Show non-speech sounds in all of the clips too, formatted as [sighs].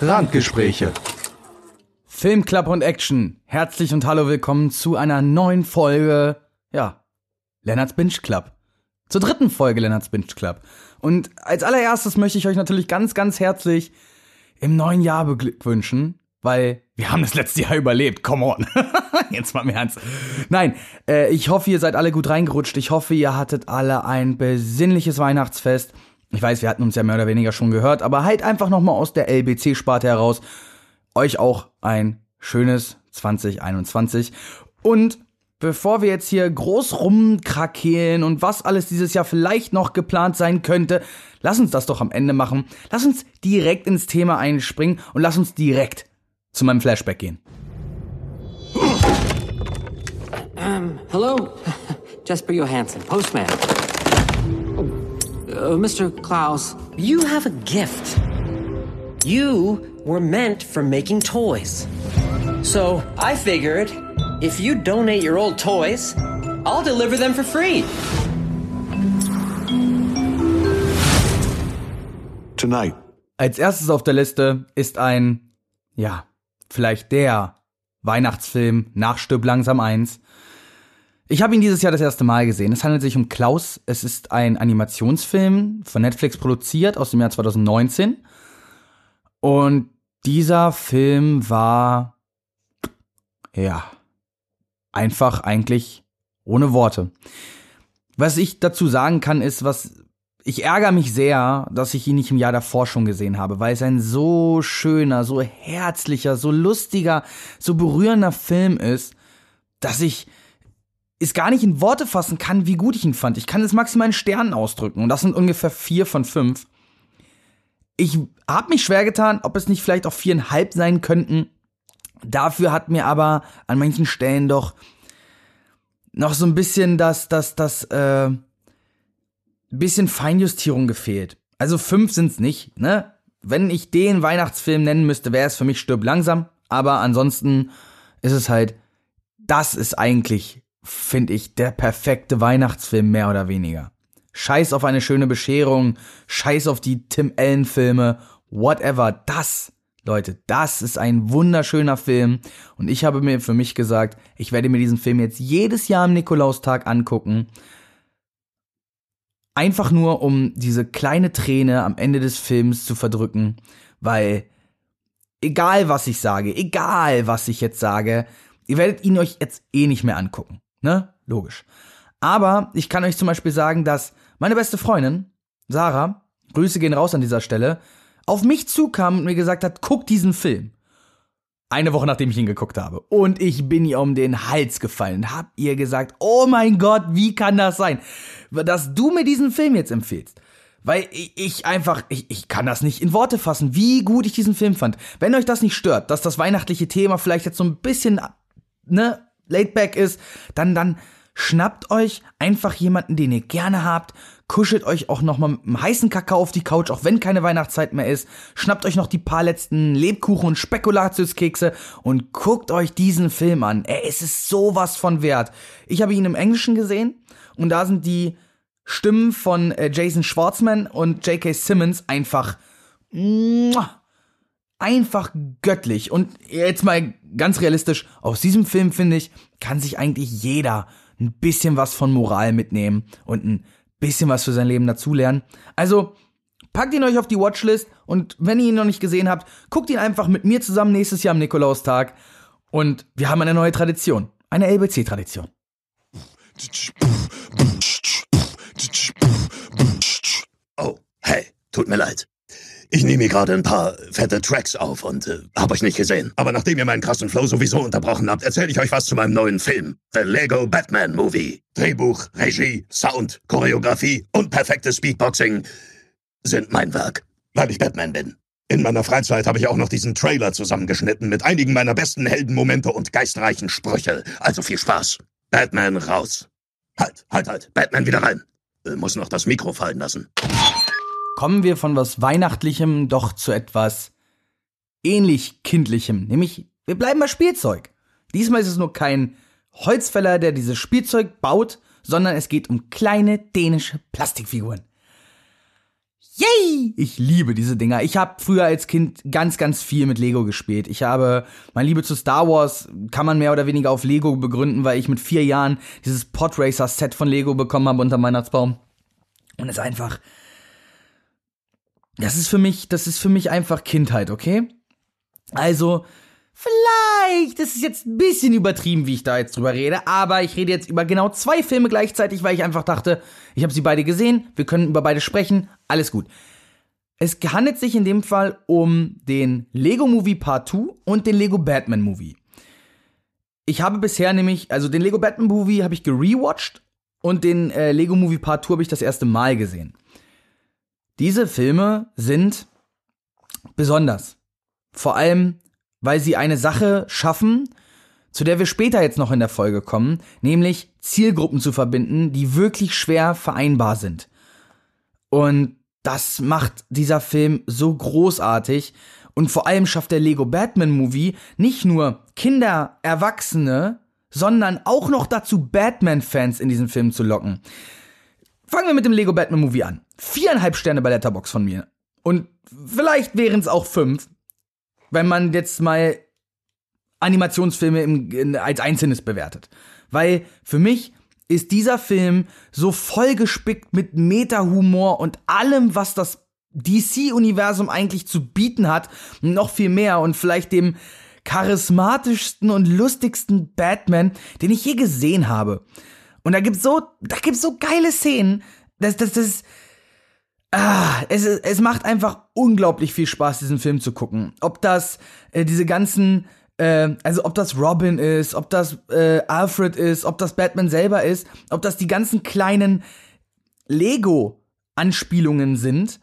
Randgespräche. Film, Club und Action. Herzlich und hallo willkommen zu einer neuen Folge, ja, Lennarts Binge Club. Zur dritten Folge Lennarts Binge Club. Und als allererstes möchte ich euch natürlich ganz, ganz herzlich im neuen Jahr beglückwünschen, weil wir haben das letzte Jahr überlebt. Come on. [laughs] Jetzt mal im Ernst. Nein, äh, ich hoffe, ihr seid alle gut reingerutscht. Ich hoffe, ihr hattet alle ein besinnliches Weihnachtsfest. Ich weiß, wir hatten uns ja mehr oder weniger schon gehört, aber halt einfach nochmal aus der LBC-Sparte heraus. Euch auch ein schönes 2021. Und bevor wir jetzt hier groß rumkrakehlen und was alles dieses Jahr vielleicht noch geplant sein könnte, lass uns das doch am Ende machen. Lass uns direkt ins Thema einspringen und lass uns direkt zu meinem Flashback gehen. Um, hello? [laughs] Jesper Johansson, postman. Uh, Mr. Klaus. You have a gift. You were meant for making toys. So I figured if you donate your old toys, I'll deliver them for free. Tonight. Als erstes auf der Liste ist ein, ja, vielleicht der Weihnachtsfilm nach langsam 1. Ich habe ihn dieses Jahr das erste Mal gesehen. Es handelt sich um Klaus. Es ist ein Animationsfilm von Netflix produziert aus dem Jahr 2019. Und dieser Film war, ja, einfach eigentlich ohne Worte. Was ich dazu sagen kann, ist, was ich ärgere mich sehr, dass ich ihn nicht im Jahr davor schon gesehen habe, weil es ein so schöner, so herzlicher, so lustiger, so berührender Film ist, dass ich es gar nicht in Worte fassen kann, wie gut ich ihn fand. Ich kann es maximal in Sternen ausdrücken und das sind ungefähr vier von fünf. Ich habe mich schwer getan, ob es nicht vielleicht auch viereinhalb sein könnten. Dafür hat mir aber an manchen Stellen doch noch so ein bisschen das, das, das, äh, bisschen Feinjustierung gefehlt. Also fünf sind's nicht, ne? Wenn ich den Weihnachtsfilm nennen müsste, wäre es für mich Stirb langsam. Aber ansonsten ist es halt, das ist eigentlich, finde ich, der perfekte Weihnachtsfilm, mehr oder weniger. Scheiß auf eine schöne Bescherung, scheiß auf die Tim Allen Filme, whatever. Das, Leute, das ist ein wunderschöner Film. Und ich habe mir für mich gesagt, ich werde mir diesen Film jetzt jedes Jahr am Nikolaustag angucken Einfach nur, um diese kleine Träne am Ende des Films zu verdrücken, weil egal was ich sage, egal was ich jetzt sage, ihr werdet ihn euch jetzt eh nicht mehr angucken. Ne? Logisch. Aber ich kann euch zum Beispiel sagen, dass meine beste Freundin, Sarah, Grüße gehen raus an dieser Stelle, auf mich zukam und mir gesagt hat, guck diesen Film. Eine Woche nachdem ich ihn geguckt habe. Und ich bin ihr um den Hals gefallen. Hab ihr gesagt, oh mein Gott, wie kann das sein? Dass du mir diesen Film jetzt empfehlst. Weil ich einfach, ich, ich kann das nicht in Worte fassen, wie gut ich diesen Film fand. Wenn euch das nicht stört, dass das weihnachtliche Thema vielleicht jetzt so ein bisschen, ne, laid back ist, dann, dann schnappt euch einfach jemanden, den ihr gerne habt, kuschelt euch auch noch mal mit einem heißen Kakao auf die Couch, auch wenn keine Weihnachtszeit mehr ist, schnappt euch noch die paar letzten Lebkuchen und Spekulatiuskekse und guckt euch diesen Film an. Ey, es ist sowas von wert. Ich habe ihn im Englischen gesehen und da sind die Stimmen von äh, Jason Schwartzman und J.K. Simmons einfach einfach göttlich. Und jetzt mal ganz realistisch, aus diesem Film finde ich, kann sich eigentlich jeder ein bisschen was von Moral mitnehmen und ein bisschen was für sein Leben dazulernen. Also packt ihn euch auf die Watchlist und wenn ihr ihn noch nicht gesehen habt, guckt ihn einfach mit mir zusammen nächstes Jahr am Nikolaustag und wir haben eine neue Tradition, eine LBC-Tradition. Oh, hey, tut mir leid. Ich nehme hier gerade ein paar fette Tracks auf und äh, hab euch nicht gesehen. Aber nachdem ihr meinen krassen Flow sowieso unterbrochen habt, erzähle ich euch was zu meinem neuen Film. The Lego Batman Movie. Drehbuch, Regie, Sound, Choreografie und perfektes Speedboxing sind mein Werk, weil ich Batman bin. In meiner Freizeit habe ich auch noch diesen Trailer zusammengeschnitten mit einigen meiner besten Heldenmomente und geistreichen Sprüche. Also viel Spaß. Batman raus. Halt, halt, halt. Batman wieder rein. Äh, muss noch das Mikro fallen lassen kommen wir von was Weihnachtlichem doch zu etwas ähnlich Kindlichem, nämlich wir bleiben bei Spielzeug. Diesmal ist es nur kein Holzfäller, der dieses Spielzeug baut, sondern es geht um kleine dänische Plastikfiguren. Yay! Ich liebe diese Dinger. Ich habe früher als Kind ganz, ganz viel mit Lego gespielt. Ich habe meine Liebe zu Star Wars kann man mehr oder weniger auf Lego begründen, weil ich mit vier Jahren dieses Podracer Set von Lego bekommen habe unter Weihnachtsbaum. Und es einfach, das ist für mich, das ist für mich einfach Kindheit, okay? Also, vielleicht, das ist jetzt ein bisschen übertrieben, wie ich da jetzt drüber rede, aber ich rede jetzt über genau zwei Filme gleichzeitig, weil ich einfach dachte, ich habe sie beide gesehen, wir können über beide sprechen, alles gut. Es handelt sich in dem Fall um den Lego Movie Part 2 und den Lego Batman Movie. Ich habe bisher nämlich, also den Lego Batman Movie habe ich gerewatcht und den äh, Lego Movie Part 2 habe ich das erste Mal gesehen. Diese Filme sind besonders. Vor allem, weil sie eine Sache schaffen, zu der wir später jetzt noch in der Folge kommen, nämlich Zielgruppen zu verbinden, die wirklich schwer vereinbar sind. Und das macht dieser Film so großartig. Und vor allem schafft der Lego Batman Movie nicht nur Kinder, Erwachsene, sondern auch noch dazu Batman-Fans in diesen Film zu locken. Fangen wir mit dem Lego Batman Movie an. Viereinhalb Sterne bei Letterbox von mir. Und vielleicht wären es auch fünf, wenn man jetzt mal Animationsfilme im, in, als Einzelnes bewertet. Weil für mich ist dieser Film so vollgespickt mit Meta-Humor und allem, was das DC-Universum eigentlich zu bieten hat, noch viel mehr und vielleicht dem charismatischsten und lustigsten Batman, den ich je gesehen habe. Und da gibt's so, da gibt's so geile Szenen. Das, das, das, ah, es, es macht einfach unglaublich viel Spaß, diesen Film zu gucken. Ob das äh, diese ganzen, äh, also ob das Robin ist, ob das äh, Alfred ist, ob das Batman selber ist, ob das die ganzen kleinen Lego-Anspielungen sind.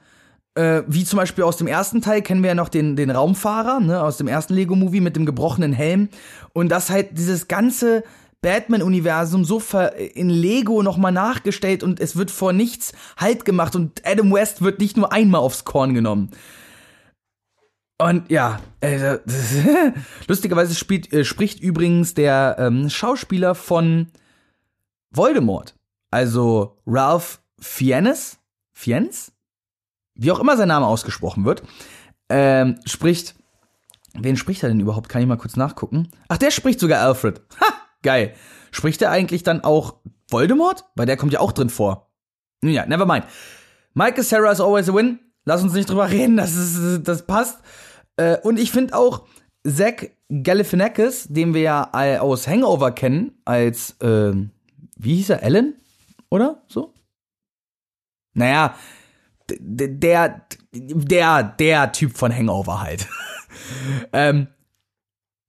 Äh, wie zum Beispiel aus dem ersten Teil kennen wir ja noch den, den Raumfahrer, ne, aus dem ersten Lego-Movie mit dem gebrochenen Helm. Und das halt dieses ganze Batman-Universum so in Lego nochmal nachgestellt und es wird vor nichts Halt gemacht und Adam West wird nicht nur einmal aufs Korn genommen. Und ja, äh, [laughs] lustigerweise spielt, äh, spricht übrigens der ähm, Schauspieler von Voldemort, also Ralph Fiennes, Fiennes, wie auch immer sein Name ausgesprochen wird, ähm, spricht. Wen spricht er denn überhaupt? Kann ich mal kurz nachgucken? Ach, der spricht sogar Alfred. Ha, geil. Spricht er eigentlich dann auch Voldemort? Weil der kommt ja auch drin vor. Nun ja, never mind. Michael Sarah is always a win. Lass uns nicht drüber [laughs] reden, das, ist, das passt. Äh, und ich finde auch Zach Galifianakis, den wir ja aus Hangover kennen, als, äh, wie hieß er, Ellen? Oder so? Naja, der, der, der Typ von Hangover halt. [laughs] ähm,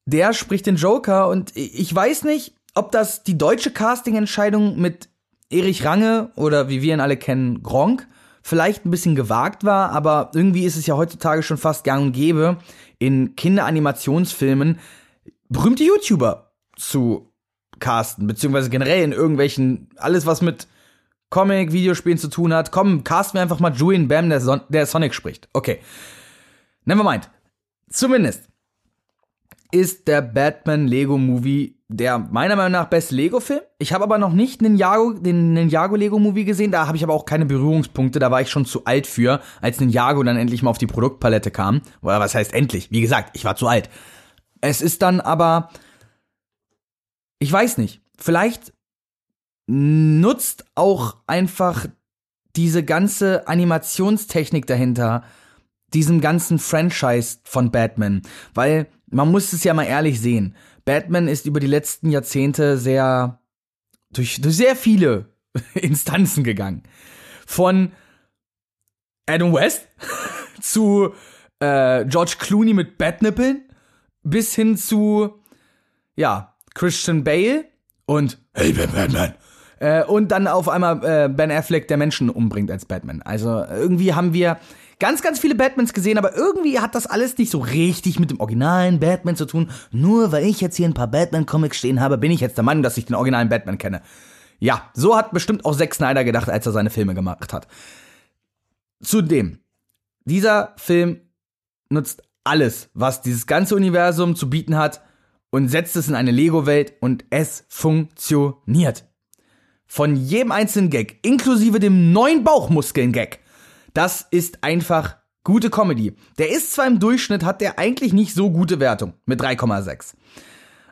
der spricht den Joker und ich weiß nicht, ob das die deutsche Casting-Entscheidung mit Erich Range oder wie wir ihn alle kennen, Gronk, vielleicht ein bisschen gewagt war, aber irgendwie ist es ja heutzutage schon fast gang und gäbe, in Kinderanimationsfilmen berühmte YouTuber zu casten, beziehungsweise generell in irgendwelchen, alles was mit Comic, Videospielen zu tun hat. Komm, cast mir einfach mal Julian Bam, der, Son der Sonic spricht. Okay. Nevermind. Zumindest ist der Batman Lego Movie der meiner Meinung nach beste Lego-Film. Ich habe aber noch nicht Ninjago, den Ninjago Lego Movie gesehen. Da habe ich aber auch keine Berührungspunkte. Da war ich schon zu alt für, als Ninjago dann endlich mal auf die Produktpalette kam. Oder was heißt endlich? Wie gesagt, ich war zu alt. Es ist dann aber, ich weiß nicht. Vielleicht nutzt auch einfach diese ganze Animationstechnik dahinter diesem ganzen Franchise von Batman. Weil man muss es ja mal ehrlich sehen. Batman ist über die letzten Jahrzehnte sehr durch, durch sehr viele [laughs] Instanzen gegangen. Von Adam West [laughs] zu äh, George Clooney mit Batnippeln bis hin zu ja Christian Bale und Hey Batman äh, und dann auf einmal äh, Ben Affleck, der Menschen umbringt als Batman. Also irgendwie haben wir ganz, ganz viele Batmans gesehen, aber irgendwie hat das alles nicht so richtig mit dem originalen Batman zu tun. Nur weil ich jetzt hier ein paar Batman-Comics stehen habe, bin ich jetzt der Meinung, dass ich den originalen Batman kenne. Ja, so hat bestimmt auch Zack Snyder gedacht, als er seine Filme gemacht hat. Zudem, dieser Film nutzt alles, was dieses ganze Universum zu bieten hat und setzt es in eine Lego-Welt und es funktioniert. Von jedem einzelnen Gag, inklusive dem neuen Bauchmuskeln-Gag, Das ist einfach gute Comedy. Der ist zwar im Durchschnitt, hat der eigentlich nicht so gute Wertung mit 3,6.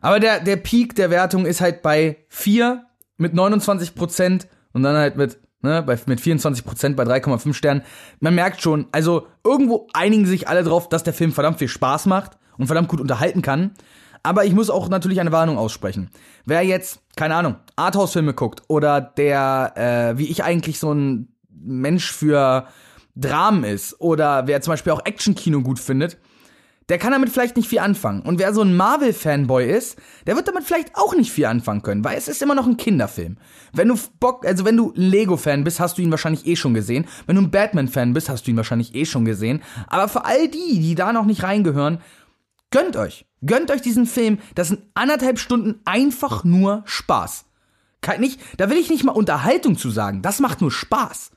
Aber der, der Peak der Wertung ist halt bei 4 mit 29 Prozent und dann halt mit, ne, bei, mit 24 Prozent bei 3,5 Sternen. Man merkt schon, also irgendwo einigen sich alle drauf, dass der Film verdammt viel Spaß macht und verdammt gut unterhalten kann. Aber ich muss auch natürlich eine Warnung aussprechen. Wer jetzt, keine Ahnung, Arthouse-Filme guckt oder der, äh, wie ich eigentlich so ein Mensch für Dramen ist oder wer zum Beispiel auch Action-Kino gut findet, der kann damit vielleicht nicht viel anfangen. Und wer so ein Marvel-Fanboy ist, der wird damit vielleicht auch nicht viel anfangen können, weil es ist immer noch ein Kinderfilm. Wenn du Bock, also wenn du Lego-Fan bist, hast du ihn wahrscheinlich eh schon gesehen. Wenn du ein Batman-Fan bist, hast du ihn wahrscheinlich eh schon gesehen. Aber für all die, die da noch nicht reingehören, gönnt euch. Gönnt euch diesen Film. Das sind anderthalb Stunden einfach nur Spaß. Kann nicht, da will ich nicht mal Unterhaltung zu sagen. Das macht nur Spaß.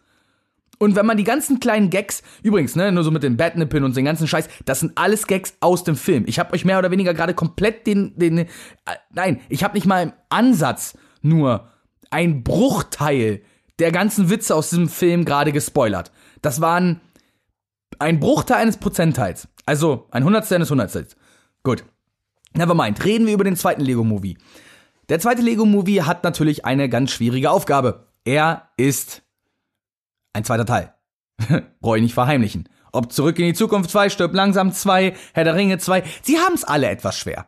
Und wenn man die ganzen kleinen Gags, übrigens, ne, nur so mit den Batnippeln und den ganzen Scheiß, das sind alles Gags aus dem Film. Ich habe euch mehr oder weniger gerade komplett den, den, äh, nein, ich habe nicht mal im Ansatz nur ein Bruchteil der ganzen Witze aus diesem Film gerade gespoilert. Das waren ein Bruchteil eines Prozentteils. Also ein Hundertstel eines Hundertstels. Gut. Nevermind. Reden wir über den zweiten Lego-Movie. Der zweite Lego-Movie hat natürlich eine ganz schwierige Aufgabe. Er ist ein zweiter Teil. [laughs] Brauche ich nicht verheimlichen. Ob Zurück in die Zukunft 2, Stirb langsam 2, Herr der Ringe 2, sie haben es alle etwas schwer.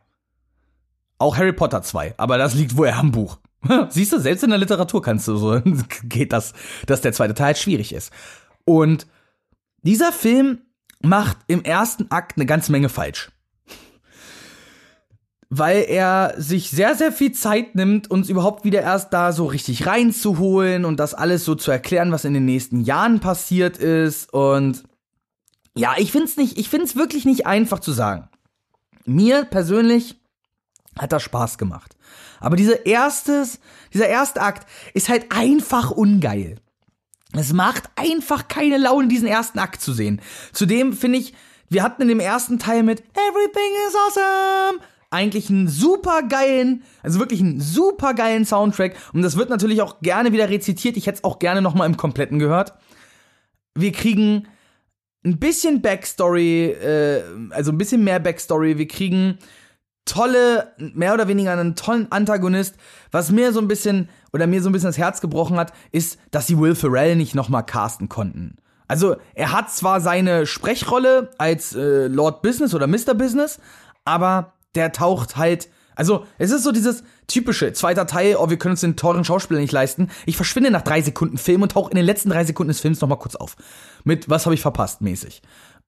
Auch Harry Potter 2, aber das liegt wohl am Buch. [laughs] Siehst du, selbst in der Literatur kannst du so, [laughs] geht das, dass der zweite Teil schwierig ist. Und dieser Film macht im ersten Akt eine ganze Menge falsch weil er sich sehr, sehr viel Zeit nimmt, uns überhaupt wieder erst da so richtig reinzuholen und das alles so zu erklären, was in den nächsten Jahren passiert ist. Und ja, ich find's nicht, ich find's wirklich nicht einfach zu sagen. Mir persönlich hat das Spaß gemacht. Aber dieser erstes, dieser erste Akt ist halt einfach ungeil. Es macht einfach keine Laune, diesen ersten Akt zu sehen. Zudem finde ich, wir hatten in dem ersten Teil mit Everything is awesome eigentlich einen super geilen, also wirklich einen super geilen Soundtrack. Und das wird natürlich auch gerne wieder rezitiert. Ich hätte es auch gerne nochmal im Kompletten gehört. Wir kriegen ein bisschen Backstory, äh, also ein bisschen mehr Backstory. Wir kriegen tolle, mehr oder weniger einen tollen Antagonist. Was mir so ein bisschen, oder mir so ein bisschen das Herz gebrochen hat, ist, dass sie Will Ferrell nicht nochmal casten konnten. Also, er hat zwar seine Sprechrolle als äh, Lord Business oder Mr. Business, aber der taucht halt. Also, es ist so dieses typische, zweiter Teil, oh, wir können uns den teuren Schauspieler nicht leisten. Ich verschwinde nach drei Sekunden Film und tauche in den letzten drei Sekunden des Films nochmal kurz auf. Mit was habe ich verpasst, mäßig.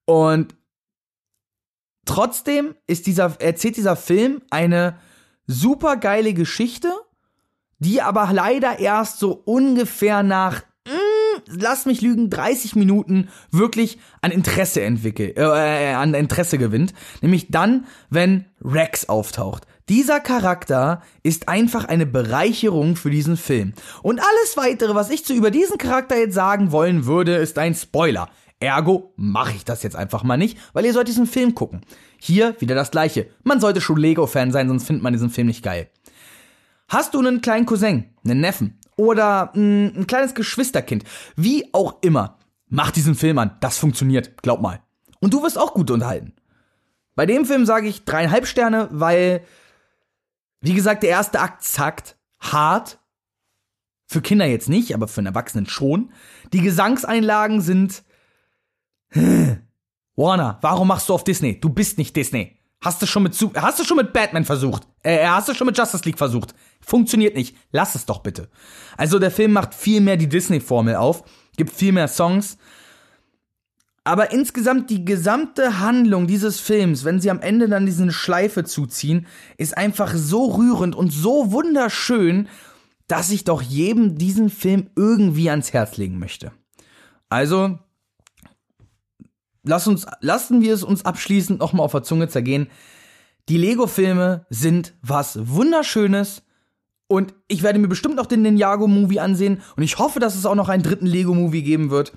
Und trotzdem ist dieser, erzählt dieser Film eine super geile Geschichte, die aber leider erst so ungefähr nach lass mich lügen, 30 Minuten wirklich an Interesse entwickelt, äh, äh, an Interesse gewinnt. Nämlich dann, wenn Rex auftaucht. Dieser Charakter ist einfach eine Bereicherung für diesen Film. Und alles weitere, was ich zu über diesen Charakter jetzt sagen wollen würde, ist ein Spoiler. Ergo mache ich das jetzt einfach mal nicht, weil ihr sollt diesen Film gucken. Hier wieder das gleiche. Man sollte schon Lego-Fan sein, sonst findet man diesen Film nicht geil. Hast du einen kleinen Cousin, einen Neffen, oder mh, mm, ein kleines Geschwisterkind. Wie auch immer. Mach diesen Film an. Das funktioniert. Glaub mal. Und du wirst auch gut unterhalten. Bei dem Film sage ich dreieinhalb Sterne, weil, wie gesagt, der erste Akt zackt hart. Für Kinder jetzt nicht, aber für einen Erwachsenen schon. Die Gesangseinlagen sind. [sighs] Warner, warum machst du auf Disney? Du bist nicht Disney. Hast du schon mit hast du schon mit Batman versucht? Äh, hast du schon mit Justice League versucht? Funktioniert nicht. Lass es doch bitte. Also der Film macht viel mehr die Disney-Formel auf, gibt viel mehr Songs. Aber insgesamt die gesamte Handlung dieses Films, wenn sie am Ende dann diese Schleife zuziehen, ist einfach so rührend und so wunderschön, dass ich doch jedem diesen Film irgendwie ans Herz legen möchte. Also, lass uns, lassen wir es uns abschließend nochmal auf der Zunge zergehen. Die Lego-Filme sind was Wunderschönes. Und ich werde mir bestimmt noch den Ninjago-Movie ansehen. Und ich hoffe, dass es auch noch einen dritten Lego-Movie geben wird.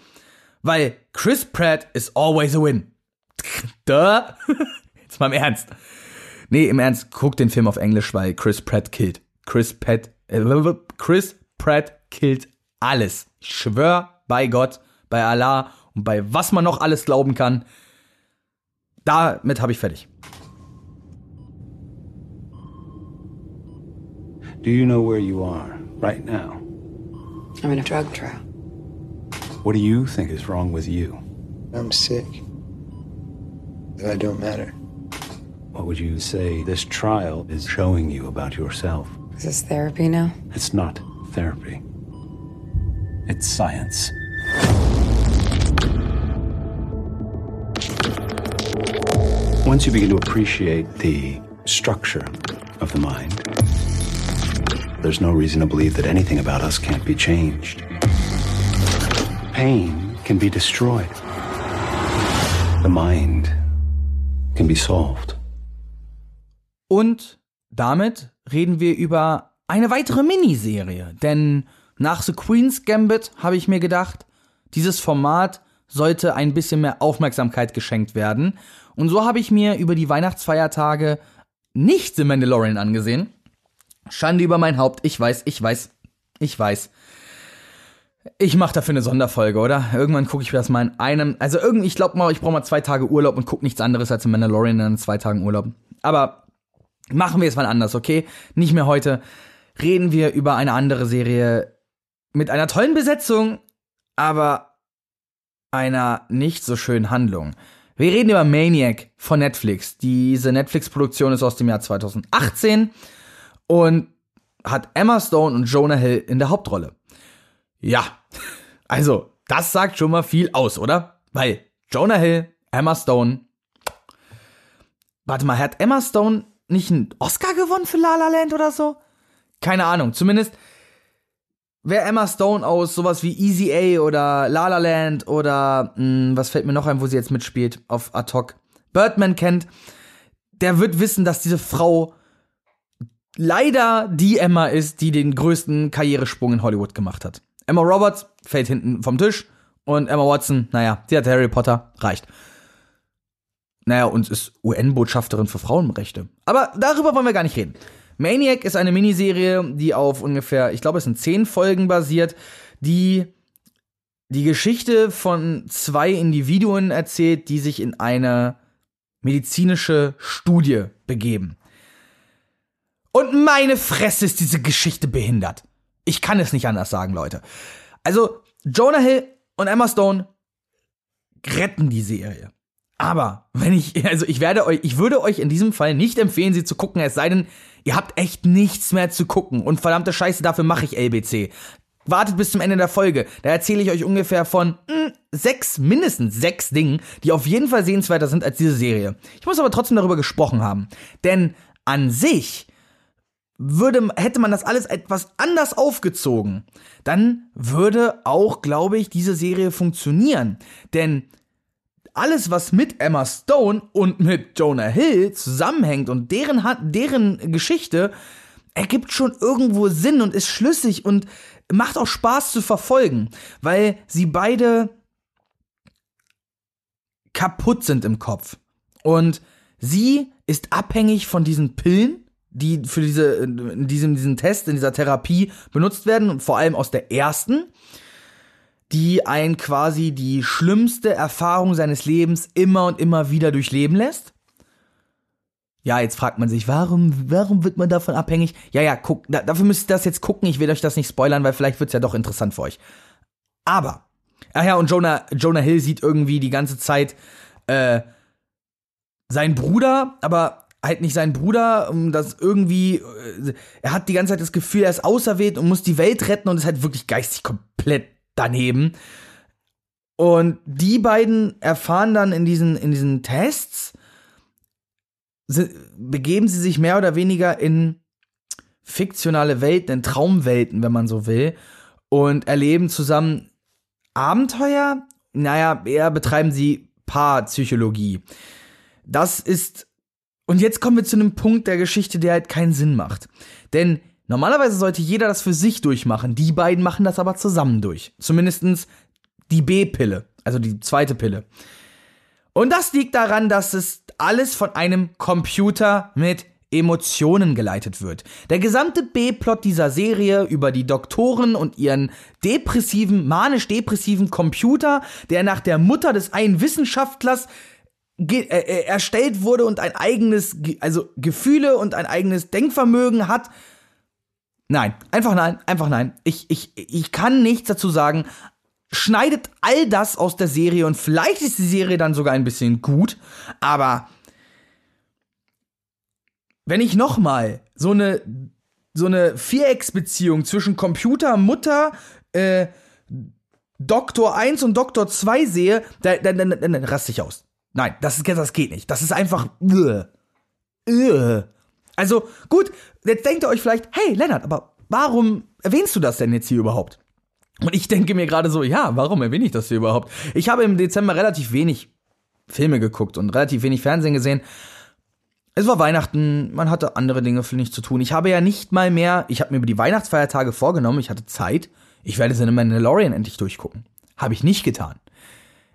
Weil Chris Pratt is always a win. [laughs] Duh. [laughs] Jetzt mal im Ernst. Nee, im Ernst, guck den Film auf Englisch, weil Chris Pratt killt. Chris Pratt, äh, Chris Pratt killt alles. Ich schwör bei Gott, bei Allah und bei was man noch alles glauben kann. Damit habe ich fertig. Do you know where you are right now? I'm in a drug trial. What do you think is wrong with you? I'm sick. But I don't matter. What would you say this trial is showing you about yourself? Is this therapy now? It's not therapy. It's science. Once you begin to appreciate the structure of the mind, there's no reason to believe that anything about us can't be changed. Pain can be destroyed. The mind can be solved. Und damit reden wir über eine weitere Miniserie. Denn nach The Queen's Gambit habe ich mir gedacht, dieses Format sollte ein bisschen mehr Aufmerksamkeit geschenkt werden. Und so habe ich mir über die Weihnachtsfeiertage nicht The Mandalorian angesehen. Schande über mein Haupt. Ich weiß, ich weiß, ich weiß. Ich mache dafür eine Sonderfolge, oder? Irgendwann gucke ich mir das mal in einem. Also irgendwie, ich glaube mal, ich brauche mal zwei Tage Urlaub und gucke nichts anderes als The Mandalorian in zwei Tagen Urlaub. Aber machen wir es mal anders, okay? Nicht mehr heute. Reden wir über eine andere Serie mit einer tollen Besetzung, aber einer nicht so schönen Handlung. Wir reden über Maniac von Netflix. Diese Netflix-Produktion ist aus dem Jahr 2018 und hat Emma Stone und Jonah Hill in der Hauptrolle. Ja, [laughs] also, das sagt schon mal viel aus, oder? Weil Jonah Hill, Emma Stone. Warte mal, hat Emma Stone nicht einen Oscar gewonnen für La La Land oder so? Keine Ahnung, zumindest wer Emma Stone aus sowas wie Easy A oder La La Land oder mh, was fällt mir noch ein, wo sie jetzt mitspielt auf Ad hoc Birdman kennt, der wird wissen, dass diese Frau leider die Emma ist, die den größten Karrieresprung in Hollywood gemacht hat. Emma Roberts fällt hinten vom Tisch und Emma Watson, naja, sie hat Harry Potter, reicht. Naja, und ist UN-Botschafterin für Frauenrechte. Aber darüber wollen wir gar nicht reden. Maniac ist eine Miniserie, die auf ungefähr, ich glaube, es sind zehn Folgen basiert, die die Geschichte von zwei Individuen erzählt, die sich in eine medizinische Studie begeben. Und meine Fresse ist diese Geschichte behindert. Ich kann es nicht anders sagen, Leute. Also, Jonah Hill und Emma Stone retten die Serie. Aber wenn ich, also ich werde euch, ich würde euch in diesem Fall nicht empfehlen, sie zu gucken, es sei denn, ihr habt echt nichts mehr zu gucken. Und verdammte Scheiße, dafür mache ich LBC. Wartet bis zum Ende der Folge. Da erzähle ich euch ungefähr von mh, sechs, mindestens sechs Dingen, die auf jeden Fall sehenswerter sind als diese Serie. Ich muss aber trotzdem darüber gesprochen haben. Denn an sich würde, hätte man das alles etwas anders aufgezogen, dann würde auch, glaube ich, diese Serie funktionieren. Denn alles, was mit Emma Stone und mit Jonah Hill zusammenhängt und deren, deren Geschichte, ergibt schon irgendwo Sinn und ist schlüssig und macht auch Spaß zu verfolgen, weil sie beide kaputt sind im Kopf. Und sie ist abhängig von diesen Pillen, die für diese, in diesem, diesen Test, in dieser Therapie benutzt werden, und vor allem aus der ersten, die ein quasi die schlimmste Erfahrung seines Lebens immer und immer wieder durchleben lässt. Ja, jetzt fragt man sich, warum, warum wird man davon abhängig? Ja, ja, guck, da, dafür müsst ihr das jetzt gucken. Ich will euch das nicht spoilern, weil vielleicht wird's ja doch interessant für euch. Aber, ach ja, und Jonah, Jonah Hill sieht irgendwie die ganze Zeit äh, seinen Bruder, aber halt nicht seinen Bruder, um das irgendwie, äh, er hat die ganze Zeit das Gefühl, er ist auserwählt und muss die Welt retten und ist halt wirklich geistig komplett daneben. Und die beiden erfahren dann in diesen, in diesen Tests, begeben sie sich mehr oder weniger in fiktionale Welten, in Traumwelten, wenn man so will, und erleben zusammen Abenteuer. Naja, eher betreiben sie Paarpsychologie. Das ist. Und jetzt kommen wir zu einem Punkt der Geschichte, der halt keinen Sinn macht. Denn normalerweise sollte jeder das für sich durchmachen. Die beiden machen das aber zusammen durch. Zumindestens die B-Pille, also die zweite Pille. Und das liegt daran, dass es alles von einem Computer mit Emotionen geleitet wird. Der gesamte B-Plot dieser Serie über die Doktoren und ihren depressiven, manisch-depressiven Computer, der nach der Mutter des einen Wissenschaftlers äh, äh, erstellt wurde und ein eigenes, Ge- also Gefühle und ein eigenes Denkvermögen hat. Nein, einfach nein, einfach nein. Ich, ich, ich kann nichts dazu sagen. Schneidet all das aus der Serie und vielleicht ist die Serie dann sogar ein bisschen gut, aber wenn ich nochmal so eine so eine Vierecksbeziehung zwischen Computer, Mutter, äh, Doktor 1 und Doktor 2 sehe, dann, dann, dann, dann, dann raste ich aus. Nein, das, ist, das geht nicht. Das ist einfach. Ugh. Ugh. Also, gut, jetzt denkt ihr euch vielleicht, hey, Lennart, aber warum erwähnst du das denn jetzt hier überhaupt? Und ich denke mir gerade so, ja, warum erwähne ich das hier überhaupt? Ich habe im Dezember relativ wenig Filme geguckt und relativ wenig Fernsehen gesehen. Es war Weihnachten, man hatte andere Dinge für nicht zu tun. Ich habe ja nicht mal mehr, ich habe mir über die Weihnachtsfeiertage vorgenommen, ich hatte Zeit, ich werde The Mandalorian endlich durchgucken. Habe ich nicht getan.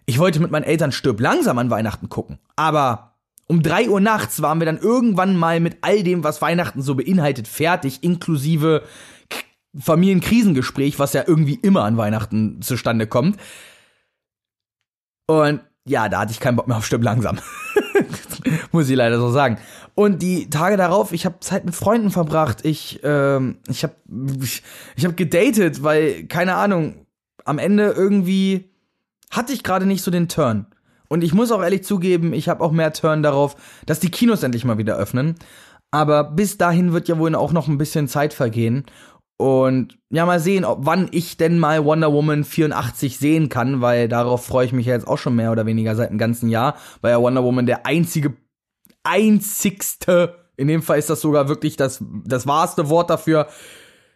Ich wollte mit meinen Eltern Stirb langsam an Weihnachten gucken, aber um drei Uhr nachts waren wir dann irgendwann mal mit all dem, was Weihnachten so beinhaltet, fertig, inklusive Familienkrisengespräch, was ja irgendwie immer an Weihnachten zustande kommt. Und ja, da hatte ich keinen Bock mehr auf Stirb langsam. [laughs] Muss ich leider so sagen. Und die Tage darauf, ich habe Zeit mit Freunden verbracht. Ich, ähm, ich habe ich, ich hab gedatet, weil, keine Ahnung, am Ende irgendwie hatte ich gerade nicht so den Turn. Und ich muss auch ehrlich zugeben, ich habe auch mehr Turn darauf, dass die Kinos endlich mal wieder öffnen. Aber bis dahin wird ja wohl auch noch ein bisschen Zeit vergehen. Und ja, mal sehen, ob wann ich denn mal Wonder Woman 84 sehen kann, weil darauf freue ich mich ja jetzt auch schon mehr oder weniger seit dem ganzen Jahr, weil ja Wonder Woman der einzige, einzigste, in dem Fall ist das sogar wirklich das, das wahrste Wort dafür,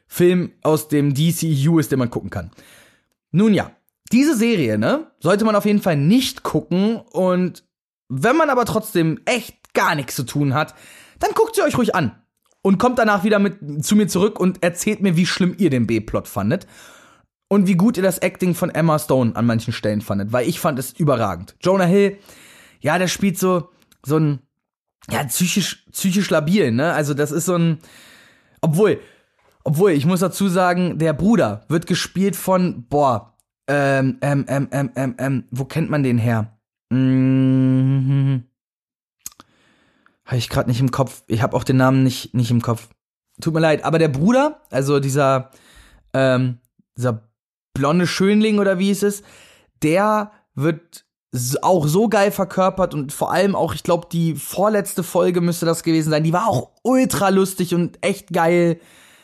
Film aus dem DCU ist, den man gucken kann. Nun ja, diese Serie, ne, sollte man auf jeden Fall nicht gucken und wenn man aber trotzdem echt gar nichts zu tun hat, dann guckt sie euch ruhig an und kommt danach wieder mit zu mir zurück und erzählt mir, wie schlimm ihr den B-Plot fandet und wie gut ihr das Acting von Emma Stone an manchen Stellen fandet, weil ich fand es überragend. Jonah Hill, ja, der spielt so so ein ja, psychisch psychisch labil, ne? Also das ist so ein obwohl obwohl ich muss dazu sagen, der Bruder wird gespielt von boah, ähm ähm ähm ähm ähm, ähm wo kennt man den her? Mhm. Habe ich gerade nicht im Kopf. Ich habe auch den Namen nicht, nicht im Kopf. Tut mir leid, aber der Bruder, also dieser, ähm, dieser blonde Schönling oder wie es ist, der wird auch so geil verkörpert und vor allem auch, ich glaube, die vorletzte Folge müsste das gewesen sein. Die war auch ultra lustig und echt geil.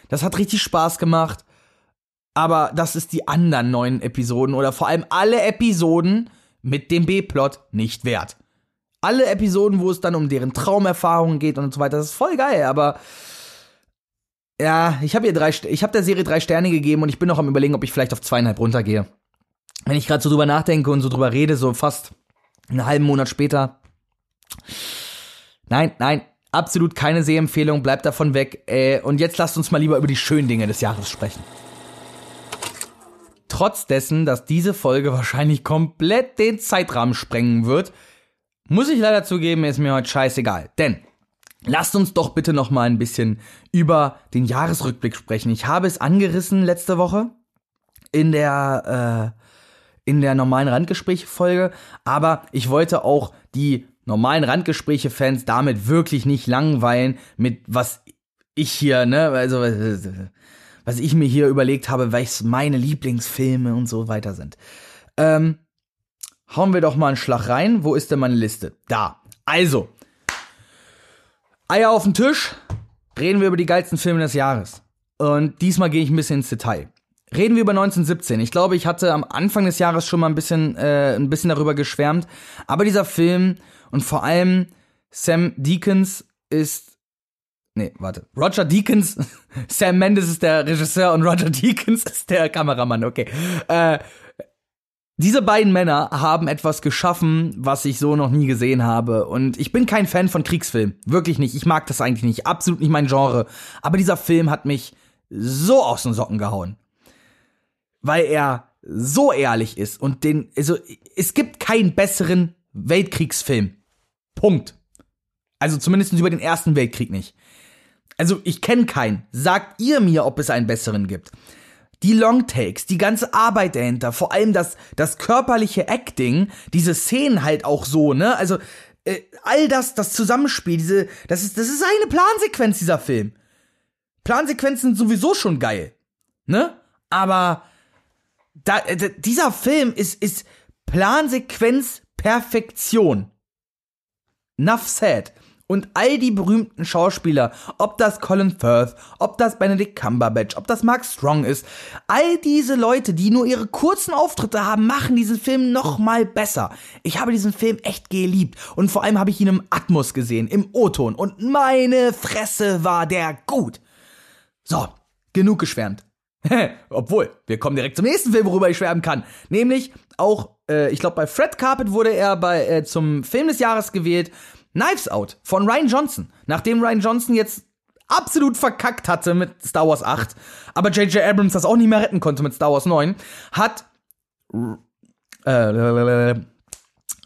Das hat richtig Spaß gemacht. Aber das ist die anderen neuen Episoden oder vor allem alle Episoden mit dem B-Plot nicht wert alle Episoden, wo es dann um deren Traumerfahrungen geht und so weiter, das ist voll geil, aber ja, ich habe ihr drei, ich habe der Serie drei Sterne gegeben und ich bin noch am überlegen, ob ich vielleicht auf zweieinhalb runtergehe. Wenn ich gerade so drüber nachdenke und so drüber rede, so fast einen halben Monat später. Nein, nein, absolut keine Sehempfehlung, bleibt davon weg. Äh, und jetzt lasst uns mal lieber über die schönen Dinge des Jahres sprechen. Trotz dessen, dass diese Folge wahrscheinlich komplett den Zeitrahmen sprengen wird, muss ich leider zugeben, ist mir heute scheißegal. Denn lasst uns doch bitte noch mal ein bisschen über den Jahresrückblick sprechen. Ich habe es angerissen letzte Woche in der äh, in der normalen Randgespräche-Folge, aber ich wollte auch die normalen Randgespräche-Fans damit wirklich nicht langweilen mit was ich hier, ne, also was ich mir hier überlegt habe, was meine Lieblingsfilme und so weiter sind. Ähm, hauen wir doch mal einen Schlag rein. Wo ist denn meine Liste? Da. Also. Eier auf den Tisch. Reden wir über die geilsten Filme des Jahres. Und diesmal gehe ich ein bisschen ins Detail. Reden wir über 1917. Ich glaube, ich hatte am Anfang des Jahres schon mal ein bisschen, äh, ein bisschen darüber geschwärmt. Aber dieser Film und vor allem Sam Deakins ist Nee, warte. Roger Deakins, [laughs] Sam Mendes ist der Regisseur und Roger Deakins [laughs] ist der Kameramann, okay. Äh, diese beiden Männer haben etwas geschaffen, was ich so noch nie gesehen habe. Und ich bin kein Fan von Kriegsfilmen. Wirklich nicht. Ich mag das eigentlich nicht. Absolut nicht mein Genre. Aber dieser Film hat mich so aus den Socken gehauen. Weil er so ehrlich ist und den, also, es gibt keinen besseren Weltkriegsfilm. Punkt. Also zumindest über den Ersten Weltkrieg nicht. Also ich kenne keinen. Sagt ihr mir, ob es einen besseren gibt. Die Longtakes, die ganze Arbeit dahinter, vor allem das, das körperliche Acting, diese Szenen halt auch so, ne? Also äh, all das, das Zusammenspiel, diese, das ist, das ist eine Plansequenz, dieser Film. Plansequenzen sind sowieso schon geil, ne? Aber da, äh, dieser Film ist, ist Plansequenz Perfektion. Nuff said. Und all die berühmten Schauspieler, ob das Colin Firth, ob das Benedict Cumberbatch, ob das Mark Strong ist, all diese Leute, die nur ihre kurzen Auftritte haben, machen diesen Film noch mal besser. Ich habe diesen Film echt geliebt und vor allem habe ich ihn im Atmos gesehen, im O-Ton und meine Fresse war der gut. So, genug geschwärmt. [laughs] Obwohl, wir kommen direkt zum nächsten Film, worüber ich schwärmen kann. Nämlich auch, äh, ich glaube, bei Fred Carpet wurde er bei, äh, zum Film des Jahres gewählt. Knives Out von Ryan Johnson. Nachdem Ryan Johnson jetzt absolut verkackt hatte mit Star Wars 8, aber J.J. Abrams das auch nicht mehr retten konnte mit Star Wars 9, hat äh, äh,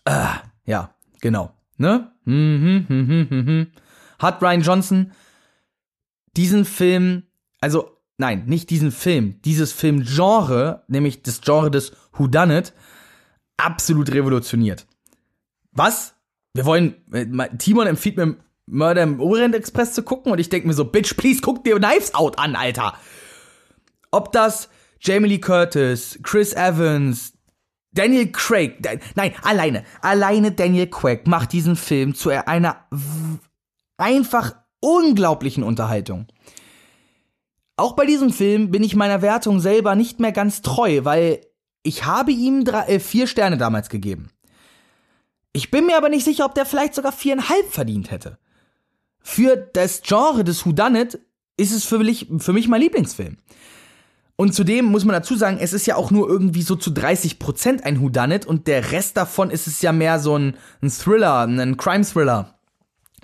äh, ja, genau, ne? Mhm, mhm, mhm, hat Ryan Johnson diesen Film, also nein, nicht diesen Film, dieses Filmgenre, nämlich das Genre des Whodunit, absolut revolutioniert. Was wir wollen, äh, Timon empfiehlt mir Murder im Orient Express zu gucken und ich denke mir so, Bitch, please guck dir Knives Out an, Alter. Ob das Jamie Lee Curtis, Chris Evans, Daniel Craig, nein, alleine, alleine Daniel Craig macht diesen Film zu einer einfach unglaublichen Unterhaltung. Auch bei diesem Film bin ich meiner Wertung selber nicht mehr ganz treu, weil ich habe ihm drei, äh, vier Sterne damals gegeben. Ich bin mir aber nicht sicher, ob der vielleicht sogar viereinhalb verdient hätte. Für das Genre des Whodunit ist es für mich, für mich mein Lieblingsfilm. Und zudem muss man dazu sagen, es ist ja auch nur irgendwie so zu 30% ein Whodunit und der Rest davon ist es ja mehr so ein, ein Thriller, ein Crime-Thriller.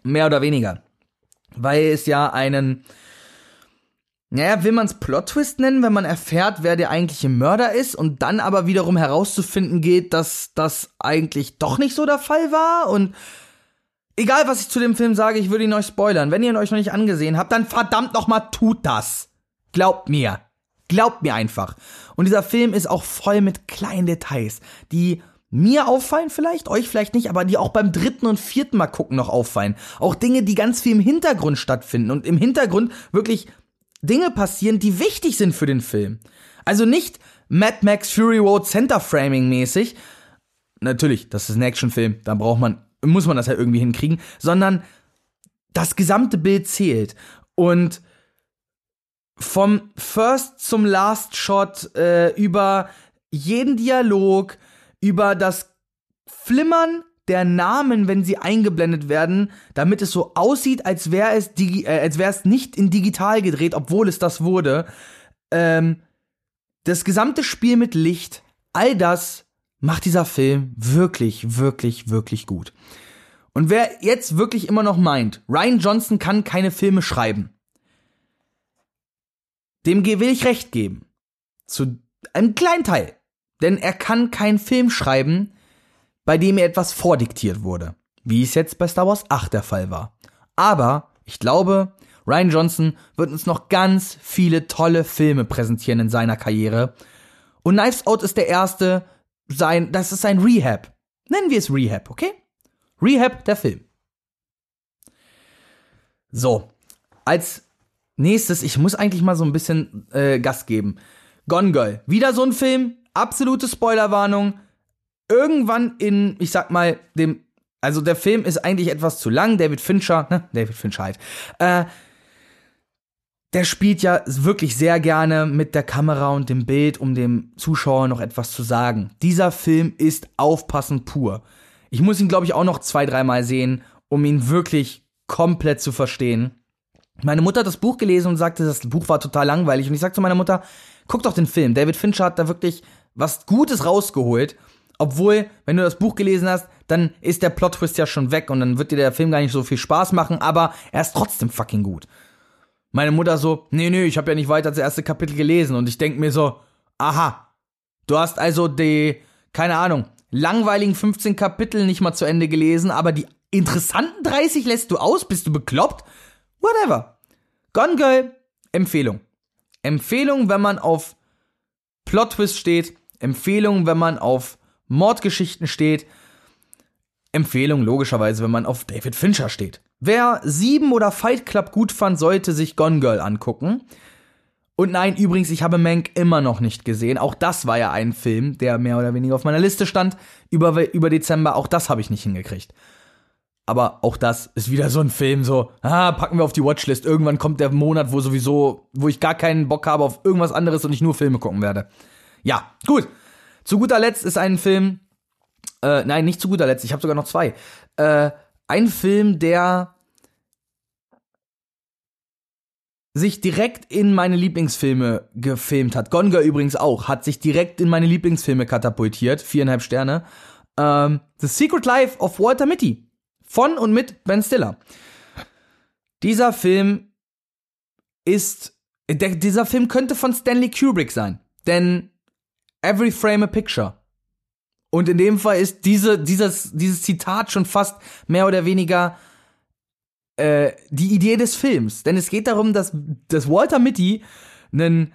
Mehr oder weniger. Weil es ja einen, naja, will man es Plot-Twist nennen, wenn man erfährt, wer der eigentliche Mörder ist und dann aber wiederum herauszufinden geht, dass das eigentlich doch nicht so der Fall war und egal was ich zu dem Film sage, ich würde ihn euch spoilern. Wenn ihr ihn euch noch nicht angesehen habt, dann verdammt noch mal tut das. Glaubt mir. Glaubt mir einfach. Und dieser Film ist auch voll mit kleinen Details, die mir auffallen vielleicht, euch vielleicht nicht, aber die auch beim dritten und vierten Mal gucken noch auffallen. Auch Dinge, die ganz viel im Hintergrund stattfinden und im Hintergrund wirklich Dinge passieren, die wichtig sind für den Film. Also nicht Mad Max Fury Road Center Framing mäßig. Natürlich, das ist ein Actionfilm, da braucht man, muss man das ja irgendwie hinkriegen, sondern das gesamte Bild zählt. Und vom First zum Last Shot äh, über jeden Dialog, über das Flimmern der Namen, wenn sie eingeblendet werden, damit es so aussieht, als wäre es, äh, als es nicht in digital gedreht, obwohl es das wurde. Ähm, das gesamte Spiel mit Licht, all das macht dieser Film wirklich, wirklich, wirklich gut. Und wer jetzt wirklich immer noch meint, Ryan Johnson kann keine Filme schreiben, dem will ich recht geben. Zu einem kleinen Teil. Denn er kann keinen Film schreiben, bei dem mir etwas vordiktiert wurde, wie es jetzt bei Star Wars 8 der Fall war. Aber ich glaube, Ryan Johnson wird uns noch ganz viele tolle Filme präsentieren in seiner Karriere. Und Knives Out ist der erste, sein, das ist sein Rehab. Nennen wir es Rehab, okay? Rehab, der Film. So, als nächstes, ich muss eigentlich mal so ein bisschen äh, Gas geben. Gone Girl, wieder so ein Film, absolute Spoilerwarnung irgendwann in, ich sag mal, dem, also der Film ist eigentlich etwas zu lang, David Fincher, ne, David Fincher halt, äh, der spielt ja wirklich sehr gerne mit der Kamera und dem Bild, um dem Zuschauer noch etwas zu sagen. Dieser Film ist aufpassen pur. Ich muss ihn, glaube ich, auch noch zwei, dreimal sehen, um ihn wirklich komplett zu verstehen. Meine Mutter hat das Buch gelesen und sagte, das Buch war total langweilig. Und ich sagte zu meiner Mutter, guck doch den Film. David Fincher hat da wirklich was Gutes rausgeholt. Obwohl, wenn du das Buch gelesen hast, dann ist der Plot-Twist ja schon weg und dann wird dir der Film gar nicht so viel Spaß machen, aber er ist trotzdem fucking gut. Meine Mutter so, nee, nee, ich habe ja nicht weiter das erste Kapitel gelesen und ich denk mir so, aha, du hast also die, keine Ahnung, langweiligen 15 Kapitel nicht mal zu Ende gelesen, aber die interessanten 30 lässt du aus? Bist du bekloppt? Whatever. Gone Girl, Empfehlung. Empfehlung, wenn man auf Plot Twist steht. Empfehlung, wenn man auf Mordgeschichten steht. Empfehlung logischerweise, wenn man auf David Fincher steht. Wer Sieben oder Fight Club gut fand, sollte sich Gone Girl angucken. Und nein, übrigens, ich habe Mank immer noch nicht gesehen. Auch das war ja ein Film, der mehr oder weniger auf meiner Liste stand über, über Dezember. Auch das habe ich nicht hingekriegt. Aber auch das ist wieder so ein Film, so, ah, packen wir auf die Watchlist. Irgendwann kommt der Monat, wo sowieso, wo ich gar keinen Bock habe auf irgendwas anderes und ich nur Filme gucken werde. Ja, gut. Zu guter Letzt ist ein Film, äh, nein, nicht zu guter Letzt, ich habe sogar noch zwei. Äh, ein Film, der sich direkt in meine Lieblingsfilme gefilmt hat. Gone Girl übrigens auch, hat sich direkt in meine Lieblingsfilme katapultiert. Viereinhalb Sterne. Ähm, The Secret Life of Walter Mitty. Von und mit Ben Stiller. Dieser Film ist, der, dieser Film könnte von Stanley Kubrick sein. Denn every frame a picture. Und in dem Fall ist diese, dieses, dieses Zitat schon fast mehr oder weniger äh, die Idee des Films. Denn es geht darum, dass, dass Walter Mitty einen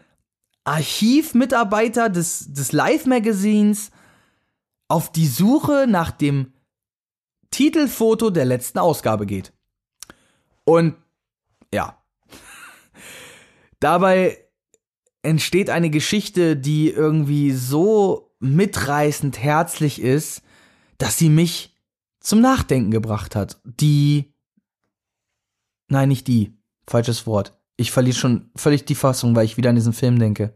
Archivmitarbeiter des, des Live-Magazins auf die Suche nach dem Titelfoto der letzten Ausgabe geht. Und ja, [laughs] dabei entsteht eine Geschichte, die irgendwie so mitreißend herzlich ist, dass sie mich zum Nachdenken gebracht hat. Die Nein, nicht die. Falsches Wort. Ich verliere schon völlig die Fassung, weil ich wieder an diesen Film denke.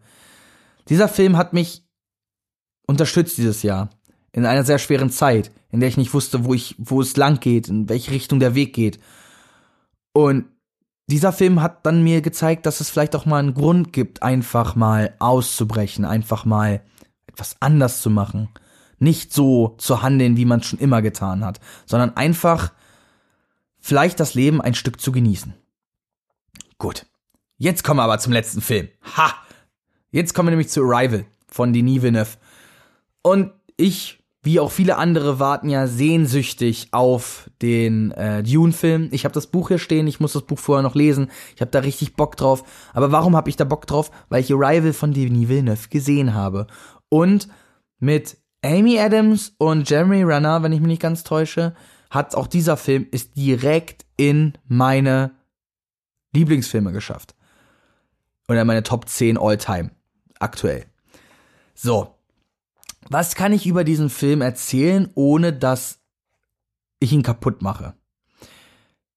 Dieser Film hat mich unterstützt dieses Jahr. In einer sehr schweren Zeit, in der ich nicht wusste, wo ich, wo es lang geht, in welche Richtung der Weg geht. Und dieser Film hat dann mir gezeigt, dass es vielleicht auch mal einen Grund gibt, einfach mal auszubrechen, einfach mal etwas anders zu machen. Nicht so zu handeln, wie man es schon immer getan hat, sondern einfach vielleicht das Leben ein Stück zu genießen. Gut. Jetzt kommen wir aber zum letzten Film. Ha! Jetzt kommen wir nämlich zu Arrival von Denis Villeneuve. Und ich, wie auch viele andere, warten ja sehnsüchtig auf den äh, Dune-Film. Ich habe das Buch hier stehen, ich muss das Buch vorher noch lesen. Ich habe da richtig Bock drauf. Aber warum habe ich da Bock drauf? Weil ich Arrival von Denis Villeneuve gesehen habe. Und mit Amy Adams und Jeremy Renner, wenn ich mich nicht ganz täusche, hat auch dieser Film ist direkt in meine Lieblingsfilme geschafft. Oder meine Top 10 All-Time. Aktuell. So. Was kann ich über diesen Film erzählen, ohne dass ich ihn kaputt mache?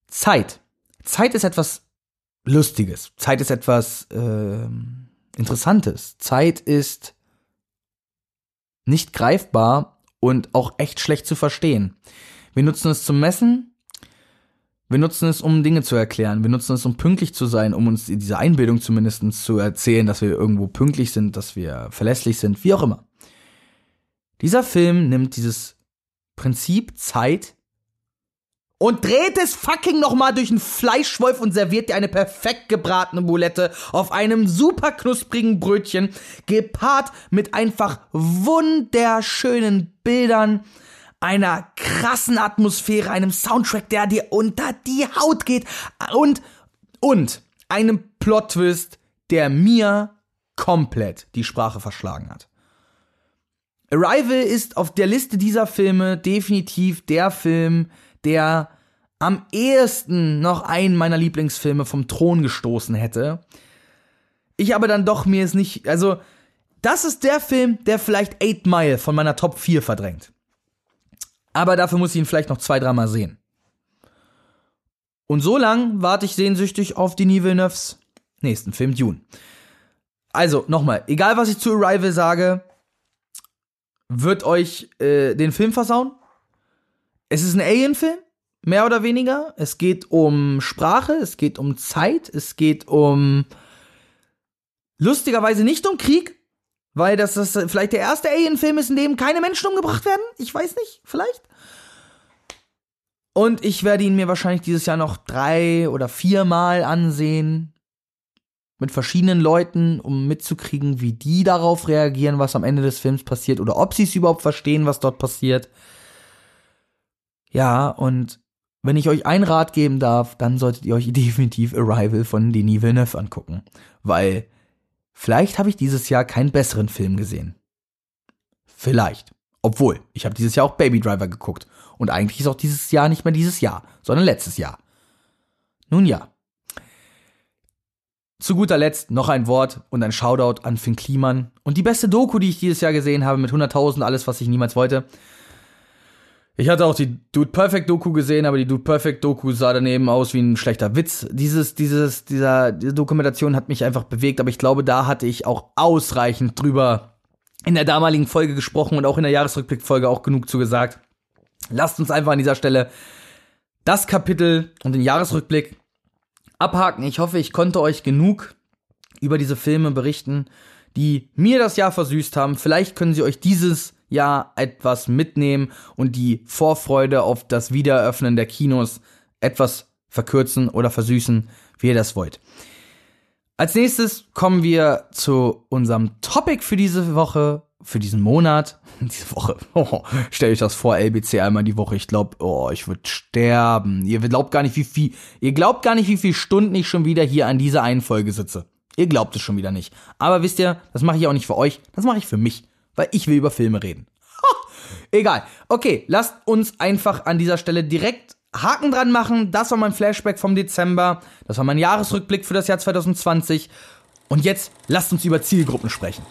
Zeit. Zeit ist etwas Lustiges. Zeit ist etwas äh, Interessantes. Zeit ist nicht greifbar und auch echt schlecht zu verstehen. Wir nutzen es zum Messen. Wir nutzen es, um Dinge zu erklären. Wir nutzen es, um pünktlich zu sein, um uns diese Einbildung zumindest zu erzählen, dass wir irgendwo pünktlich sind, dass wir verlässlich sind, wie auch immer. Dieser Film nimmt dieses Prinzip Zeit und dreht es fucking nochmal durch einen Fleischwolf und serviert dir eine perfekt gebratene Boulette auf einem super knusprigen Brötchen, gepaart mit einfach wunderschönen Bildern, einer krassen Atmosphäre, einem Soundtrack, der dir unter die Haut geht und, und einem Plot-Twist, der mir komplett die Sprache verschlagen hat. Arrival ist auf der Liste dieser Filme definitiv der Film, der am ehesten noch einen meiner Lieblingsfilme vom Thron gestoßen hätte. Ich aber dann doch mir es nicht, also das ist der Film, der vielleicht Eight Mile von meiner Top 4 verdrängt. Aber dafür muss ich ihn vielleicht noch zwei, dreimal sehen. Und so lang warte ich sehnsüchtig auf Denis Villeneuves nächsten Film Dune. Also, nochmal, egal was ich zu Arrival sage, wird euch äh, den Film versauen. Es ist ein Alien-Film, mehr oder weniger. Es geht um Sprache, es geht um Zeit, es geht um lustigerweise nicht um Krieg, weil das, das vielleicht der erste Alien-Film ist, in dem keine Menschen umgebracht werden. Ich weiß nicht, vielleicht. Und ich werde ihn mir wahrscheinlich dieses Jahr noch drei oder viermal ansehen. Mit verschiedenen Leuten, um mitzukriegen, wie die darauf reagieren, was am Ende des Films passiert. Oder ob sie es überhaupt verstehen, was dort passiert. Ja, und wenn ich euch einen Rat geben darf, dann solltet ihr euch [laughs] definitiv Arrival von Denis Villeneuve angucken. Weil vielleicht habe ich dieses Jahr keinen besseren Film gesehen. Vielleicht. Obwohl, ich habe dieses Jahr auch Baby Driver geguckt. Und eigentlich ist auch dieses Jahr nicht mehr dieses Jahr, sondern letztes Jahr. Nun ja. Zu guter Letzt noch ein Wort und ein Shoutout an Finn Kliman. Und die beste Doku, die ich dieses Jahr gesehen habe, mit 100.000, alles, was ich niemals wollte. Ich hatte auch die Dude Perfect Doku gesehen, aber die Dude Perfect Doku sah daneben aus wie ein schlechter Witz. Dieses, dieses, dieser, diese Dokumentation hat mich einfach bewegt, aber ich glaube, da hatte ich auch ausreichend drüber in der damaligen Folge gesprochen und auch in der Jahresrückblickfolge auch genug zu gesagt. Lasst uns einfach an dieser Stelle das Kapitel und den Jahresrückblick abhaken. Ich hoffe, ich konnte euch genug über diese Filme berichten, die mir das Jahr versüßt haben. Vielleicht können sie euch dieses Jahr etwas mitnehmen und die Vorfreude auf das Wiedereröffnen der Kinos etwas verkürzen oder versüßen, wie ihr das wollt. Als nächstes kommen wir zu unserem Topic für diese Woche, für diesen Monat. [laughs] Diese Woche. [laughs] Oh, stell euch das vor, LBC einmal die Woche. Ich glaube, oh, ich würde sterben. Ihr glaubt gar nicht, wie viel, ihr glaubt gar nicht, wie viele Stunden ich schon wieder hier an dieser einen Folge sitze. Ihr glaubt es schon wieder nicht. Aber wisst ihr, das mache ich auch nicht für euch, das mache ich für mich, weil ich will über Filme reden. Ha, [laughs] egal. Okay, lasst uns einfach an dieser Stelle direkt Haken dran machen. Das war mein Flashback vom Dezember. Das war mein Jahresrückblick für das Jahr 2020. Und jetzt lasst uns über Zielgruppen sprechen.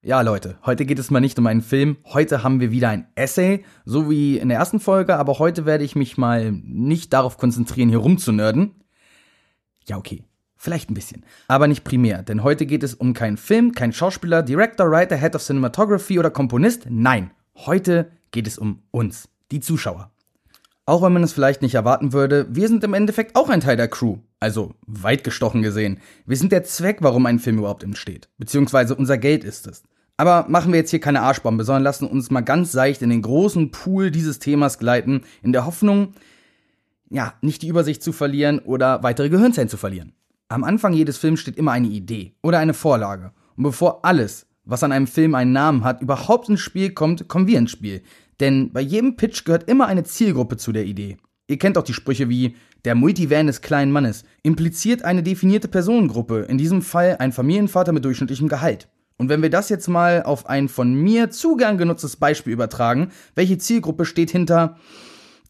Ja, Leute, heute geht es mal nicht um einen Film. Heute haben wir wieder ein Essay, so wie in der ersten Folge, aber heute werde ich mich mal nicht darauf konzentrieren, hier rumzunörden. Ja, okay. Vielleicht ein bisschen. Aber nicht primär, denn heute geht es um keinen Film, keinen Schauspieler, Director, Writer, Head of Cinematography oder Komponist. Nein, heute geht es um uns, die Zuschauer. Auch wenn man es vielleicht nicht erwarten würde, wir sind im Endeffekt auch ein Teil der Crew. Also weit gestochen gesehen. Wir sind der Zweck, warum ein Film überhaupt entsteht. Beziehungsweise unser Geld ist es. Aber machen wir jetzt hier keine Arschbombe, sondern lassen uns mal ganz seicht in den großen Pool dieses Themas gleiten, in der Hoffnung, ja, nicht die Übersicht zu verlieren oder weitere Gehirnzellen zu verlieren. Am Anfang jedes Films steht immer eine Idee oder eine Vorlage. Und bevor alles, was an einem Film einen Namen hat, überhaupt ins Spiel kommt, kommen wir ins Spiel. Denn bei jedem Pitch gehört immer eine Zielgruppe zu der Idee. Ihr kennt auch die Sprüche wie der Multivan des kleinen Mannes impliziert eine definierte Personengruppe, in diesem Fall ein Familienvater mit durchschnittlichem Gehalt. Und wenn wir das jetzt mal auf ein von mir zu gern genutztes Beispiel übertragen, welche Zielgruppe steht hinter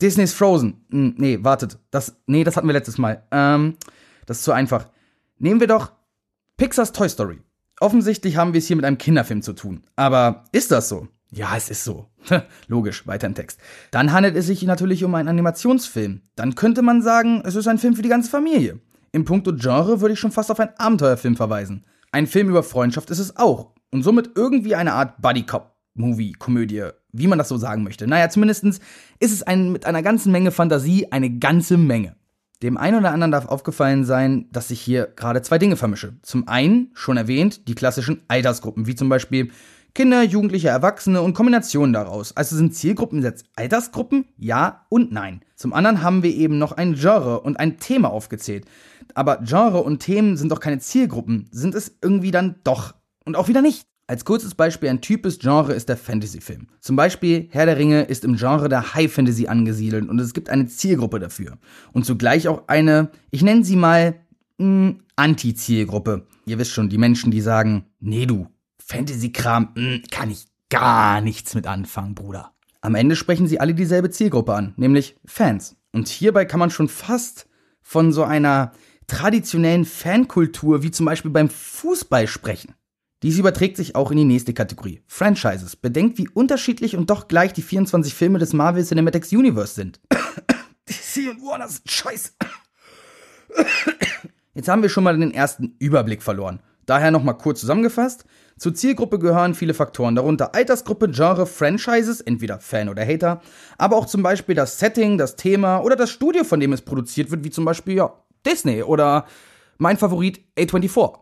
Disney's Frozen? Hm, nee, wartet, das, nee, das hatten wir letztes Mal. Ähm, das ist zu einfach. Nehmen wir doch Pixars Toy Story. Offensichtlich haben wir es hier mit einem Kinderfilm zu tun. Aber ist das so? Ja, es ist so. [laughs] Logisch, weiter im Text. Dann handelt es sich natürlich um einen Animationsfilm. Dann könnte man sagen, es ist ein Film für die ganze Familie. Im Punkto Genre würde ich schon fast auf einen Abenteuerfilm verweisen. Ein Film über Freundschaft ist es auch. Und somit irgendwie eine Art Buddy-Cop-Movie, Komödie, wie man das so sagen möchte. Naja, zumindest ist es ein, mit einer ganzen Menge Fantasie eine ganze Menge. Dem einen oder anderen darf aufgefallen sein, dass ich hier gerade zwei Dinge vermische. Zum einen, schon erwähnt, die klassischen Altersgruppen, wie zum Beispiel Kinder, Jugendliche, Erwachsene und Kombinationen daraus. Also sind Zielgruppen jetzt Altersgruppen? Ja und nein. Zum anderen haben wir eben noch ein Genre und ein Thema aufgezählt. Aber Genre und Themen sind doch keine Zielgruppen. Sind es irgendwie dann doch. Und auch wieder nicht. Als kurzes Beispiel ein typisches Genre ist der Fantasy-Film. Zum Beispiel Herr der Ringe ist im Genre der High Fantasy angesiedelt und es gibt eine Zielgruppe dafür. Und zugleich auch eine, ich nenne sie mal, hm, Anti-Zielgruppe. Ihr wisst schon, die Menschen, die sagen, nee du, Fantasy-Kram, hm, kann ich gar nichts mit anfangen, Bruder. Am Ende sprechen sie alle dieselbe Zielgruppe an, nämlich Fans. Und hierbei kann man schon fast von so einer traditionellen Fankultur wie zum Beispiel beim Fußball sprechen. Dies überträgt sich auch in die nächste Kategorie, Franchises. Bedenkt, wie unterschiedlich und doch gleich die 24 Filme des Marvel Cinematic Universe sind. DC und Warner sind scheiße. Jetzt haben wir schon mal den ersten Überblick verloren. Daher nochmal kurz zusammengefasst. Zur Zielgruppe gehören viele Faktoren, darunter Altersgruppe, Genre, Franchises, entweder Fan oder Hater, aber auch zum Beispiel das Setting, das Thema oder das Studio, von dem es produziert wird, wie zum Beispiel ja, Disney oder mein Favorit A24.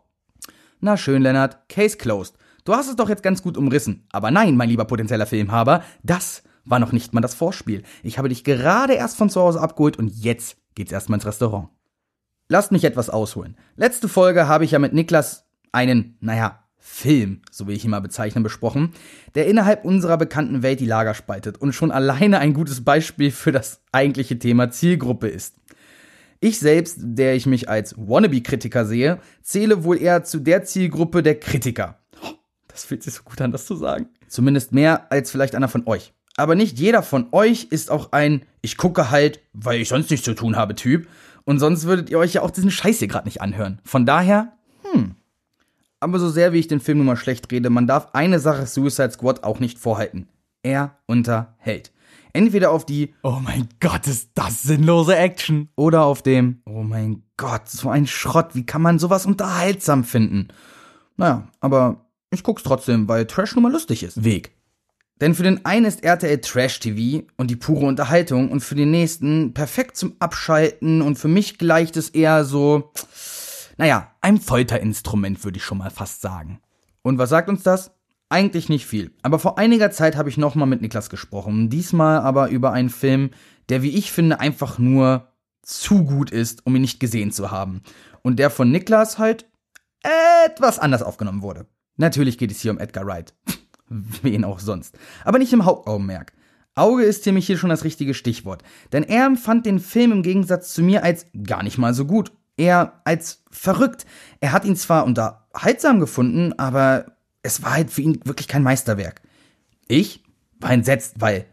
Na schön, Lennart, Case closed. Du hast es doch jetzt ganz gut umrissen. Aber nein, mein lieber potenzieller Filmhaber, das war noch nicht mal das Vorspiel. Ich habe dich gerade erst von zu Hause abgeholt und jetzt geht's erstmal ins Restaurant. Lasst mich etwas ausholen. Letzte Folge habe ich ja mit Niklas einen, naja, Film, so will ich ihn mal bezeichnen, besprochen, der innerhalb unserer bekannten Welt die Lager spaltet und schon alleine ein gutes Beispiel für das eigentliche Thema Zielgruppe ist. Ich selbst, der ich mich als Wannabe-Kritiker sehe, zähle wohl eher zu der Zielgruppe der Kritiker. Das fühlt sich so gut an, das zu sagen. Zumindest mehr als vielleicht einer von euch. Aber nicht jeder von euch ist auch ein Ich gucke halt, weil ich sonst nichts zu tun habe Typ. Und sonst würdet ihr euch ja auch diesen Scheiß hier gerade nicht anhören. Von daher. Aber so sehr wie ich den Film nun mal schlecht rede, man darf eine Sache Suicide Squad auch nicht vorhalten. Er unterhält. Entweder auf die Oh mein Gott, ist das sinnlose Action oder auf dem Oh mein Gott, so ein Schrott, wie kann man sowas unterhaltsam finden? Naja, aber ich guck's trotzdem, weil Trash nun mal lustig ist. Weg. Denn für den einen ist RTL Trash TV und die pure Unterhaltung und für den nächsten perfekt zum Abschalten und für mich gleicht es eher so, naja, einem Folterinstrument würde ich schon mal fast sagen. Und was sagt uns das? Eigentlich nicht viel. Aber vor einiger Zeit habe ich nochmal mit Niklas gesprochen. Diesmal aber über einen Film, der, wie ich finde, einfach nur zu gut ist, um ihn nicht gesehen zu haben. Und der von Niklas halt etwas anders aufgenommen wurde. Natürlich geht es hier um Edgar Wright. [laughs] Wen auch sonst. Aber nicht im Hauptaugenmerk. Auge ist nämlich hier schon das richtige Stichwort. Denn er empfand den Film im Gegensatz zu mir als gar nicht mal so gut. Eher als verrückt. Er hat ihn zwar unterhaltsam gefunden, aber es war halt für ihn wirklich kein Meisterwerk. Ich war entsetzt, weil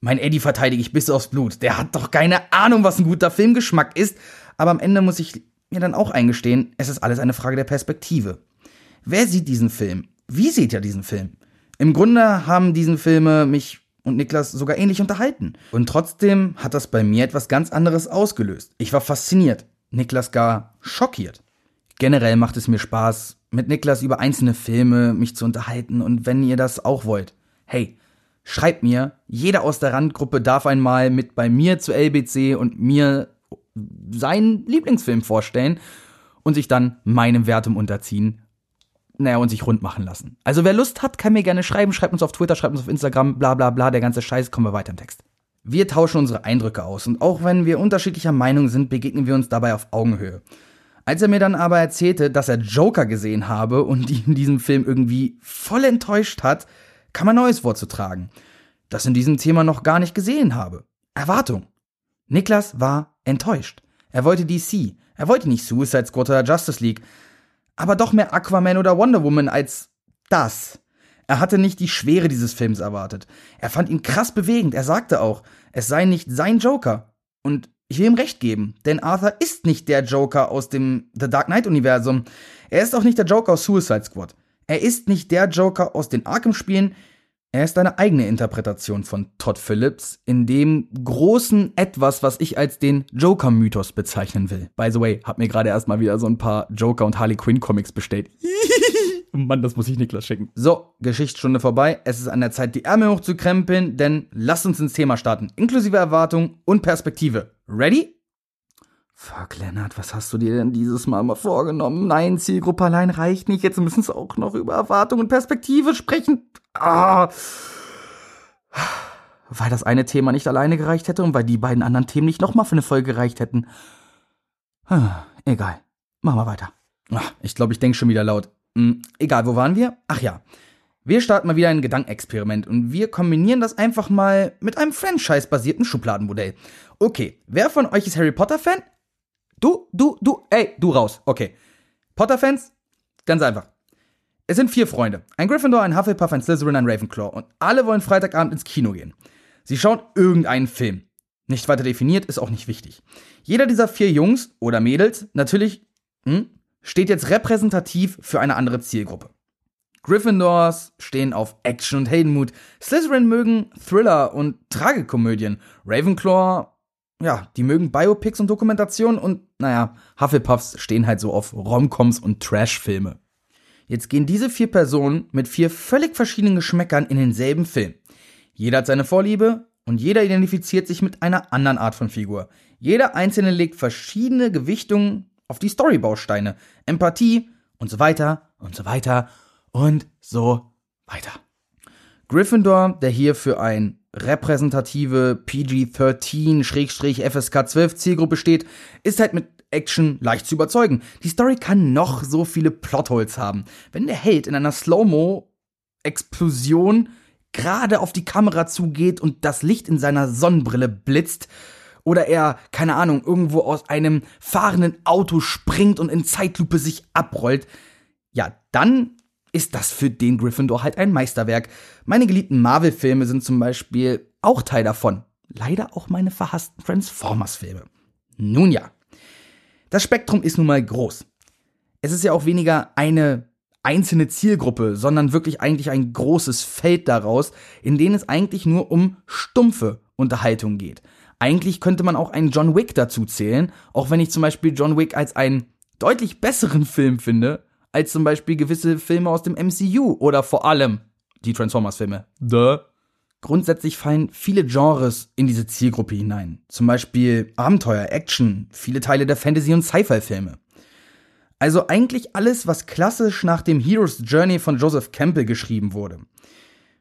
mein Eddie verteidige ich bis aufs Blut. Der hat doch keine Ahnung, was ein guter Filmgeschmack ist. Aber am Ende muss ich mir dann auch eingestehen, es ist alles eine Frage der Perspektive. Wer sieht diesen Film? Wie seht ihr diesen Film? Im Grunde haben diesen Filme mich und Niklas sogar ähnlich unterhalten. Und trotzdem hat das bei mir etwas ganz anderes ausgelöst. Ich war fasziniert, Niklas gar schockiert. Generell macht es mir Spaß, mit Niklas über einzelne Filme mich zu unterhalten und wenn ihr das auch wollt, hey, schreibt mir, jeder aus der Randgruppe darf einmal mit bei mir zu LBC und mir seinen Lieblingsfilm vorstellen und sich dann meinem Wertum unterziehen naja, und sich rund machen lassen. Also wer Lust hat, kann mir gerne schreiben, schreibt uns auf Twitter, schreibt uns auf Instagram, bla bla bla, der ganze Scheiß, kommen wir weiter im Text. Wir tauschen unsere Eindrücke aus und auch wenn wir unterschiedlicher Meinung sind, begegnen wir uns dabei auf Augenhöhe. Als er mir dann aber erzählte, dass er Joker gesehen habe und ihn in diesem Film irgendwie voll enttäuscht hat, kam ein neues Wort zu tragen, das in diesem Thema noch gar nicht gesehen habe. Erwartung. Niklas war enttäuscht. Er wollte DC. Er wollte nicht Suicide Squad oder Justice League aber doch mehr Aquaman oder Wonder Woman als das. Er hatte nicht die Schwere dieses Films erwartet. Er fand ihn krass bewegend. Er sagte auch, es sei nicht sein Joker. Und ich will ihm recht geben, denn Arthur ist nicht der Joker aus dem The Dark Knight-Universum. Er ist auch nicht der Joker aus Suicide Squad. Er ist nicht der Joker aus den Arkham-Spielen. Er ist eine eigene Interpretation von Todd Phillips in dem großen Etwas, was ich als den Joker-Mythos bezeichnen will. By the way, hab mir gerade erstmal wieder so ein paar Joker und Harley Quinn Comics bestellt. Mann, das muss ich Niklas schicken. So, Geschichtsstunde vorbei. Es ist an der Zeit, die Ärmel hochzukrempeln, denn lasst uns ins Thema starten. Inklusive Erwartung und Perspektive. Ready? Fuck, Lennart, was hast du dir denn dieses Mal mal vorgenommen? Nein, Zielgruppe allein reicht nicht. Jetzt müssen wir auch noch über Erwartung und Perspektive sprechen. Ah. Weil das eine Thema nicht alleine gereicht hätte und weil die beiden anderen Themen nicht nochmal für eine Folge gereicht hätten. Ah, egal. Machen wir weiter. Ach, ich glaube, ich denke schon wieder laut. Hm, egal, wo waren wir? Ach ja. Wir starten mal wieder ein Gedankenexperiment und wir kombinieren das einfach mal mit einem Franchise-basierten Schubladenmodell. Okay, wer von euch ist Harry Potter-Fan? Du, du, du, ey, du raus. Okay. Potter-Fans? Ganz einfach. Es sind vier Freunde. Ein Gryffindor, ein Hufflepuff, ein Slytherin, ein Ravenclaw. Und alle wollen Freitagabend ins Kino gehen. Sie schauen irgendeinen Film. Nicht weiter definiert, ist auch nicht wichtig. Jeder dieser vier Jungs oder Mädels, natürlich, hm, steht jetzt repräsentativ für eine andere Zielgruppe. Gryffindors stehen auf Action und Heldenmut. Slytherin mögen Thriller und Tragikomödien. Ravenclaw, ja, die mögen Biopics und Dokumentationen und, naja, Hufflepuffs stehen halt so auf Romcoms und Trashfilme. Jetzt gehen diese vier Personen mit vier völlig verschiedenen Geschmäckern in denselben Film. Jeder hat seine Vorliebe und jeder identifiziert sich mit einer anderen Art von Figur. Jeder einzelne legt verschiedene Gewichtungen auf die Storybausteine, Empathie und so weiter und so weiter und so weiter. Gryffindor, der hier für ein repräsentative PG-13-FSK 12 Zielgruppe steht, ist halt mit Action leicht zu überzeugen. Die Story kann noch so viele Plotholes haben. Wenn der Held in einer Slow-Mo-Explosion gerade auf die Kamera zugeht und das Licht in seiner Sonnenbrille blitzt, oder er, keine Ahnung, irgendwo aus einem fahrenden Auto springt und in Zeitlupe sich abrollt, ja, dann ist das für den Gryffindor halt ein Meisterwerk. Meine geliebten Marvel-Filme sind zum Beispiel auch Teil davon. Leider auch meine verhassten Transformers-Filme. Nun ja. Das Spektrum ist nun mal groß. Es ist ja auch weniger eine einzelne Zielgruppe, sondern wirklich eigentlich ein großes Feld daraus, in dem es eigentlich nur um stumpfe Unterhaltung geht. Eigentlich könnte man auch einen John Wick dazu zählen, auch wenn ich zum Beispiel John Wick als einen deutlich besseren [laughs] Film finde, als zum Beispiel gewisse Filme aus dem MCU oder vor allem die Transformers-Filme. Duh. Grundsätzlich fallen viele Genres in diese Zielgruppe hinein. Zum Beispiel Abenteuer, Action, viele Teile der Fantasy- und Sci-Fi-Filme. Also eigentlich alles, was klassisch nach dem Hero's Journey von Joseph Campbell geschrieben wurde.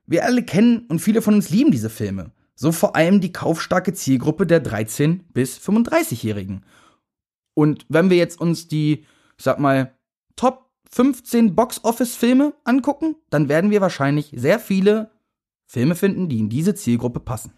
Wir alle kennen und viele von uns lieben diese Filme. So vor allem die kaufstarke Zielgruppe der 13- bis 35-Jährigen. Und wenn wir jetzt uns die, sag mal, Top 15 Box-Office-Filme angucken, dann werden wir wahrscheinlich sehr viele Filme finden, die in diese Zielgruppe passen.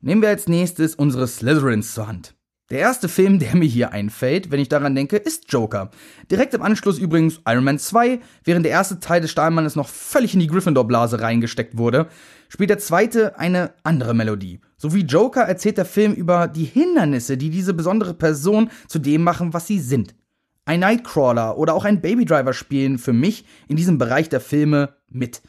Nehmen wir als nächstes unsere Slytherins zur Hand. Der erste Film, der mir hier einfällt, wenn ich daran denke, ist Joker. Direkt im Anschluss übrigens Iron Man 2, während der erste Teil des Stahlmannes noch völlig in die Gryffindor-Blase reingesteckt wurde, spielt der zweite eine andere Melodie. So wie Joker erzählt der Film über die Hindernisse, die diese besondere Person zu dem machen, was sie sind. Ein Nightcrawler oder auch ein Babydriver spielen für mich in diesem Bereich der Filme mit.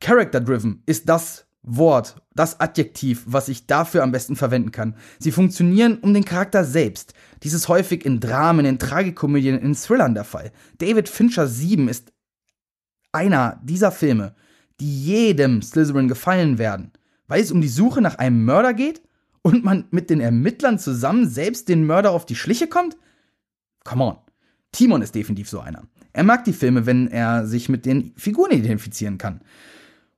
Character-driven ist das Wort, das Adjektiv, was ich dafür am besten verwenden kann. Sie funktionieren um den Charakter selbst. Dies ist häufig in Dramen, in Tragikomödien, in Thrillern der Fall. David Fincher 7 ist einer dieser Filme, die jedem Slytherin gefallen werden, weil es um die Suche nach einem Mörder geht und man mit den Ermittlern zusammen selbst den Mörder auf die Schliche kommt? Come on. Timon ist definitiv so einer. Er mag die Filme, wenn er sich mit den Figuren identifizieren kann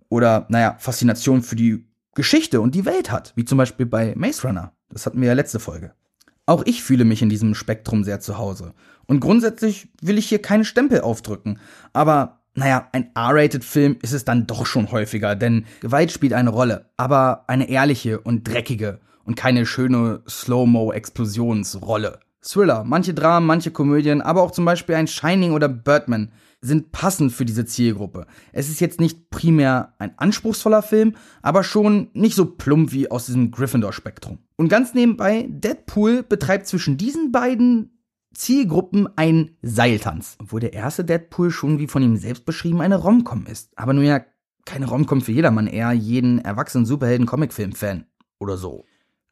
oder, naja, Faszination für die Geschichte und die Welt hat, wie zum Beispiel bei Maze Runner. Das hatten wir ja letzte Folge. Auch ich fühle mich in diesem Spektrum sehr zu Hause. Und grundsätzlich will ich hier keine Stempel aufdrücken. Aber, naja, ein R-Rated-Film ist es dann doch schon häufiger, denn Gewalt spielt eine Rolle, aber eine ehrliche und dreckige und keine schöne Slow-Mo-Explosionsrolle. Thriller, manche Dramen, manche Komödien, aber auch zum Beispiel ein Shining oder Birdman sind passend für diese Zielgruppe. Es ist jetzt nicht primär ein anspruchsvoller Film, aber schon nicht so plump wie aus diesem Gryffindor-Spektrum. Und ganz nebenbei, Deadpool betreibt zwischen diesen beiden Zielgruppen einen Seiltanz. Obwohl der erste Deadpool schon wie von ihm selbst beschrieben eine Romcom ist. Aber nur ja keine Romcom für jedermann, eher jeden erwachsenen Superhelden-Comicfilm-Fan oder so.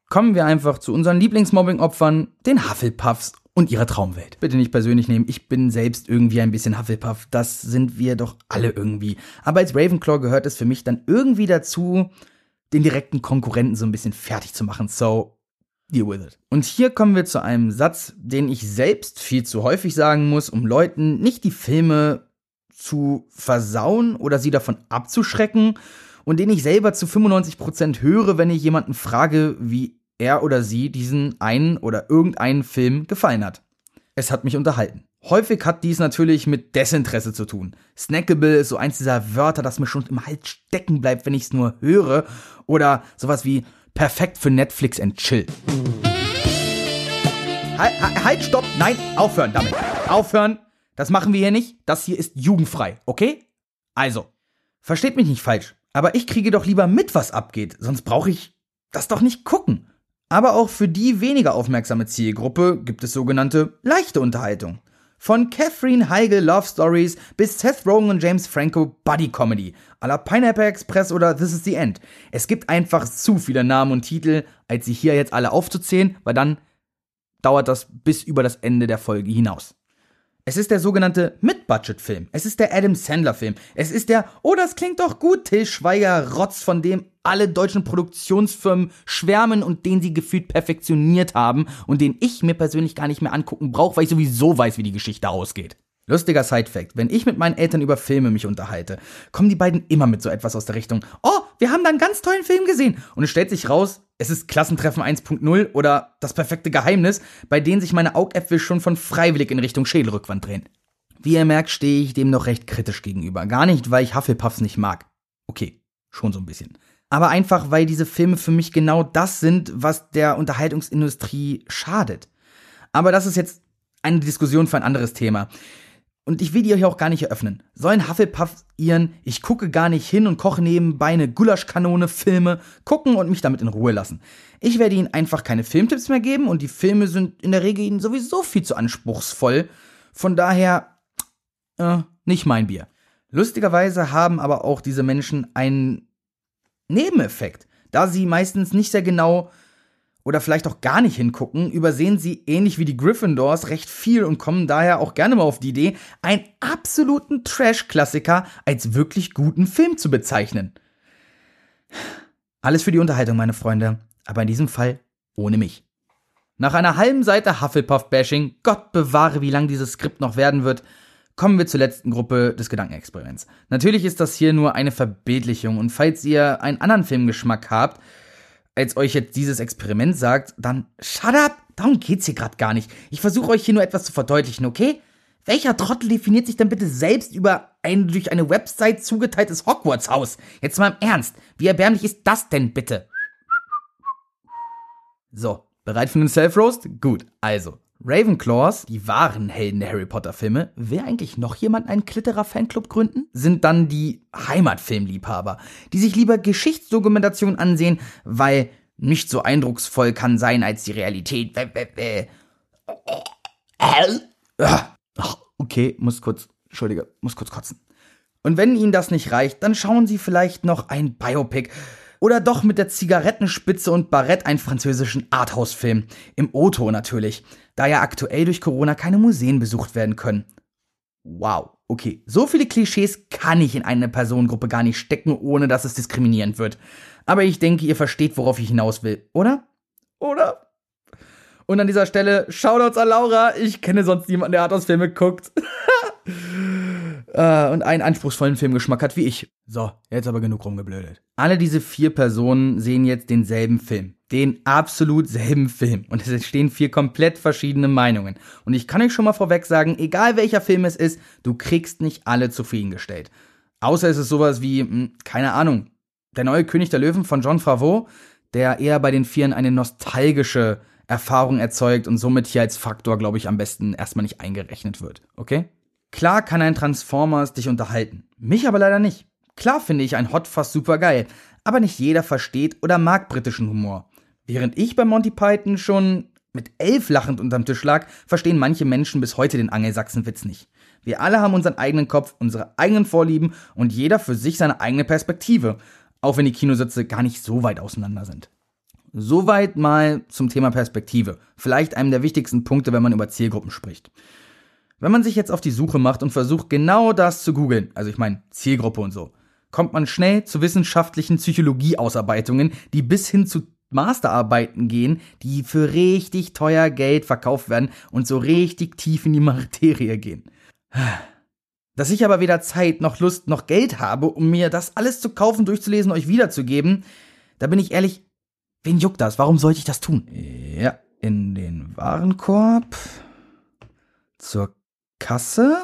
Kommen wir einfach zu unseren Lieblingsmobbing-Opfern, den Hufflepuffs und ihrer Traumwelt. Bitte nicht persönlich nehmen, ich bin selbst irgendwie ein bisschen Hufflepuff, das sind wir doch alle irgendwie. Aber als Ravenclaw gehört es für mich dann irgendwie dazu, den direkten Konkurrenten so ein bisschen fertig zu machen. So, deal with it. Und hier kommen wir zu einem Satz, den ich selbst viel zu häufig sagen muss, um Leuten nicht die Filme zu versauen oder sie davon abzuschrecken und den ich selber zu 95% höre, wenn ich jemanden frage, wie er oder sie diesen einen oder irgendeinen Film gefallen hat. Es hat mich unterhalten. Häufig hat dies natürlich mit Desinteresse zu tun. Snackable ist so eins dieser Wörter, das mir schon im Hals stecken bleibt, wenn ich es nur höre. Oder sowas wie perfekt für Netflix and Chill. Halt, stopp, nein, aufhören damit. Aufhören, das machen wir hier nicht. Das hier ist jugendfrei, okay? Also, versteht mich nicht falsch, aber ich kriege doch lieber mit, was abgeht, sonst brauche ich das doch nicht gucken. Aber auch für die weniger aufmerksame Zielgruppe gibt es sogenannte leichte Unterhaltung. Von Catherine Heigl Love Stories bis Seth Rogen und James Franco Buddy Comedy, à la Pineapple Express oder This is the End. Es gibt einfach zu viele Namen und Titel, als sie hier jetzt alle aufzuzählen, weil dann dauert das bis über das Ende der Folge hinaus. Es ist der sogenannte Mid-Budget-Film. Es ist der Adam Sandler-Film. Es ist der, oh, das klingt doch gut, Till Schweiger-Rotz, von dem alle deutschen Produktionsfirmen schwärmen und den sie gefühlt perfektioniert haben und den ich mir persönlich gar nicht mehr angucken brauche, weil ich sowieso weiß, wie die Geschichte ausgeht. Lustiger Sidefact, wenn ich mit meinen Eltern über Filme mich unterhalte, kommen die beiden immer mit so etwas aus der Richtung, oh, wir haben da einen ganz tollen Film gesehen. Und es stellt sich raus, es ist Klassentreffen 1.0 oder das perfekte Geheimnis, bei denen sich meine Augäpfel schon von freiwillig in Richtung Schädelrückwand drehen. Wie ihr merkt, stehe ich dem noch recht kritisch gegenüber. Gar nicht, weil ich Hufflepuffs nicht mag. Okay, schon so ein bisschen. Aber einfach, weil diese Filme für mich genau das sind, was der Unterhaltungsindustrie schadet. Aber das ist jetzt eine Diskussion für ein anderes Thema. Und ich will die euch auch gar nicht eröffnen. Sollen Hufflepuffs ihren Ich gucke gar nicht hin und koche nebenbei eine Gulaschkanone Filme gucken und mich damit in Ruhe lassen. Ich werde ihnen einfach keine Filmtipps mehr geben und die Filme sind in der Regel ihnen sowieso viel zu anspruchsvoll. Von daher, äh, nicht mein Bier. Lustigerweise haben aber auch diese Menschen einen Nebeneffekt. Da sie meistens nicht sehr genau oder vielleicht auch gar nicht hingucken, übersehen sie ähnlich wie die Gryffindors recht viel und kommen daher auch gerne mal auf die Idee, einen absoluten Trash-Klassiker als wirklich guten Film zu bezeichnen. Alles für die Unterhaltung, meine Freunde, aber in diesem Fall ohne mich. Nach einer halben Seite Hufflepuff-Bashing, Gott bewahre, wie lang dieses Skript noch werden wird, kommen wir zur letzten Gruppe des Gedankenexperiments. Natürlich ist das hier nur eine Verbildlichung und falls ihr einen anderen Filmgeschmack habt, als euch jetzt dieses Experiment sagt, dann shut up, darum geht's hier gerade gar nicht. Ich versuche euch hier nur etwas zu verdeutlichen, okay? Welcher Trottel definiert sich denn bitte selbst über ein durch eine Website zugeteiltes Hogwarts-Haus? Jetzt mal im Ernst, wie erbärmlich ist das denn bitte? So, bereit für den Self-Roast? Gut, also, Ravenclaws, die wahren Helden der Harry Potter Filme, will eigentlich noch jemand einen Klitterer Fanclub gründen? Sind dann die Heimatfilmliebhaber, die sich lieber Geschichtsdokumentation ansehen, weil nicht so eindrucksvoll kann sein als die Realität. Okay, muss kurz, Entschuldige, muss kurz kotzen. Und wenn Ihnen das nicht reicht, dann schauen Sie vielleicht noch ein Biopic oder doch mit der Zigarettenspitze und Barett einen französischen Arthouse-Film. Im Oto natürlich, da ja aktuell durch Corona keine Museen besucht werden können. Wow, okay. So viele Klischees kann ich in eine Personengruppe gar nicht stecken, ohne dass es diskriminierend wird. Aber ich denke, ihr versteht, worauf ich hinaus will, oder? Oder? Und an dieser Stelle, Shoutouts an Laura. Ich kenne sonst niemanden, der Arthouse-Filme guckt. [laughs] äh, und einen anspruchsvollen Filmgeschmack hat wie ich. So, jetzt aber genug rumgeblödet. Alle diese vier Personen sehen jetzt denselben Film. Den absolut selben Film. Und es entstehen vier komplett verschiedene Meinungen. Und ich kann euch schon mal vorweg sagen, egal welcher Film es ist, du kriegst nicht alle zufriedengestellt. Außer es ist sowas wie, hm, keine Ahnung, der neue König der Löwen von John Favreau, der eher bei den Vieren eine nostalgische Erfahrung erzeugt und somit hier als Faktor, glaube ich, am besten erstmal nicht eingerechnet wird. Okay? Klar kann ein Transformers dich unterhalten. Mich aber leider nicht. Klar finde ich ein Hotfuss super geil, aber nicht jeder versteht oder mag britischen Humor. Während ich bei Monty Python schon mit elf lachend unterm Tisch lag, verstehen manche Menschen bis heute den Angelsachsenwitz nicht. Wir alle haben unseren eigenen Kopf, unsere eigenen Vorlieben und jeder für sich seine eigene Perspektive, auch wenn die Kinositze gar nicht so weit auseinander sind. Soweit mal zum Thema Perspektive. Vielleicht einem der wichtigsten Punkte, wenn man über Zielgruppen spricht. Wenn man sich jetzt auf die Suche macht und versucht, genau das zu googeln, also ich meine Zielgruppe und so, kommt man schnell zu wissenschaftlichen Psychologieausarbeitungen, die bis hin zu Masterarbeiten gehen, die für richtig teuer Geld verkauft werden und so richtig tief in die Materie gehen. Dass ich aber weder Zeit noch Lust noch Geld habe, um mir das alles zu kaufen, durchzulesen, euch wiederzugeben, da bin ich ehrlich, wen juckt das? Warum sollte ich das tun? Ja, in den Warenkorb. Zur Kasse.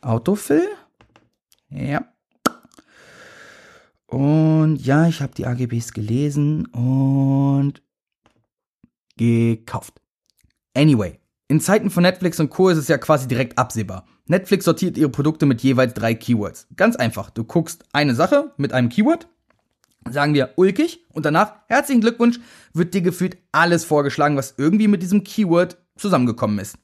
Autofill. Ja. Und ja, ich habe die AGBs gelesen und gekauft. Anyway, in Zeiten von Netflix und Co. ist es ja quasi direkt absehbar. Netflix sortiert ihre Produkte mit jeweils drei Keywords. Ganz einfach. Du guckst eine Sache mit einem Keyword, sagen wir ulkig und danach herzlichen Glückwunsch, wird dir gefühlt alles vorgeschlagen, was irgendwie mit diesem Keyword zusammengekommen ist.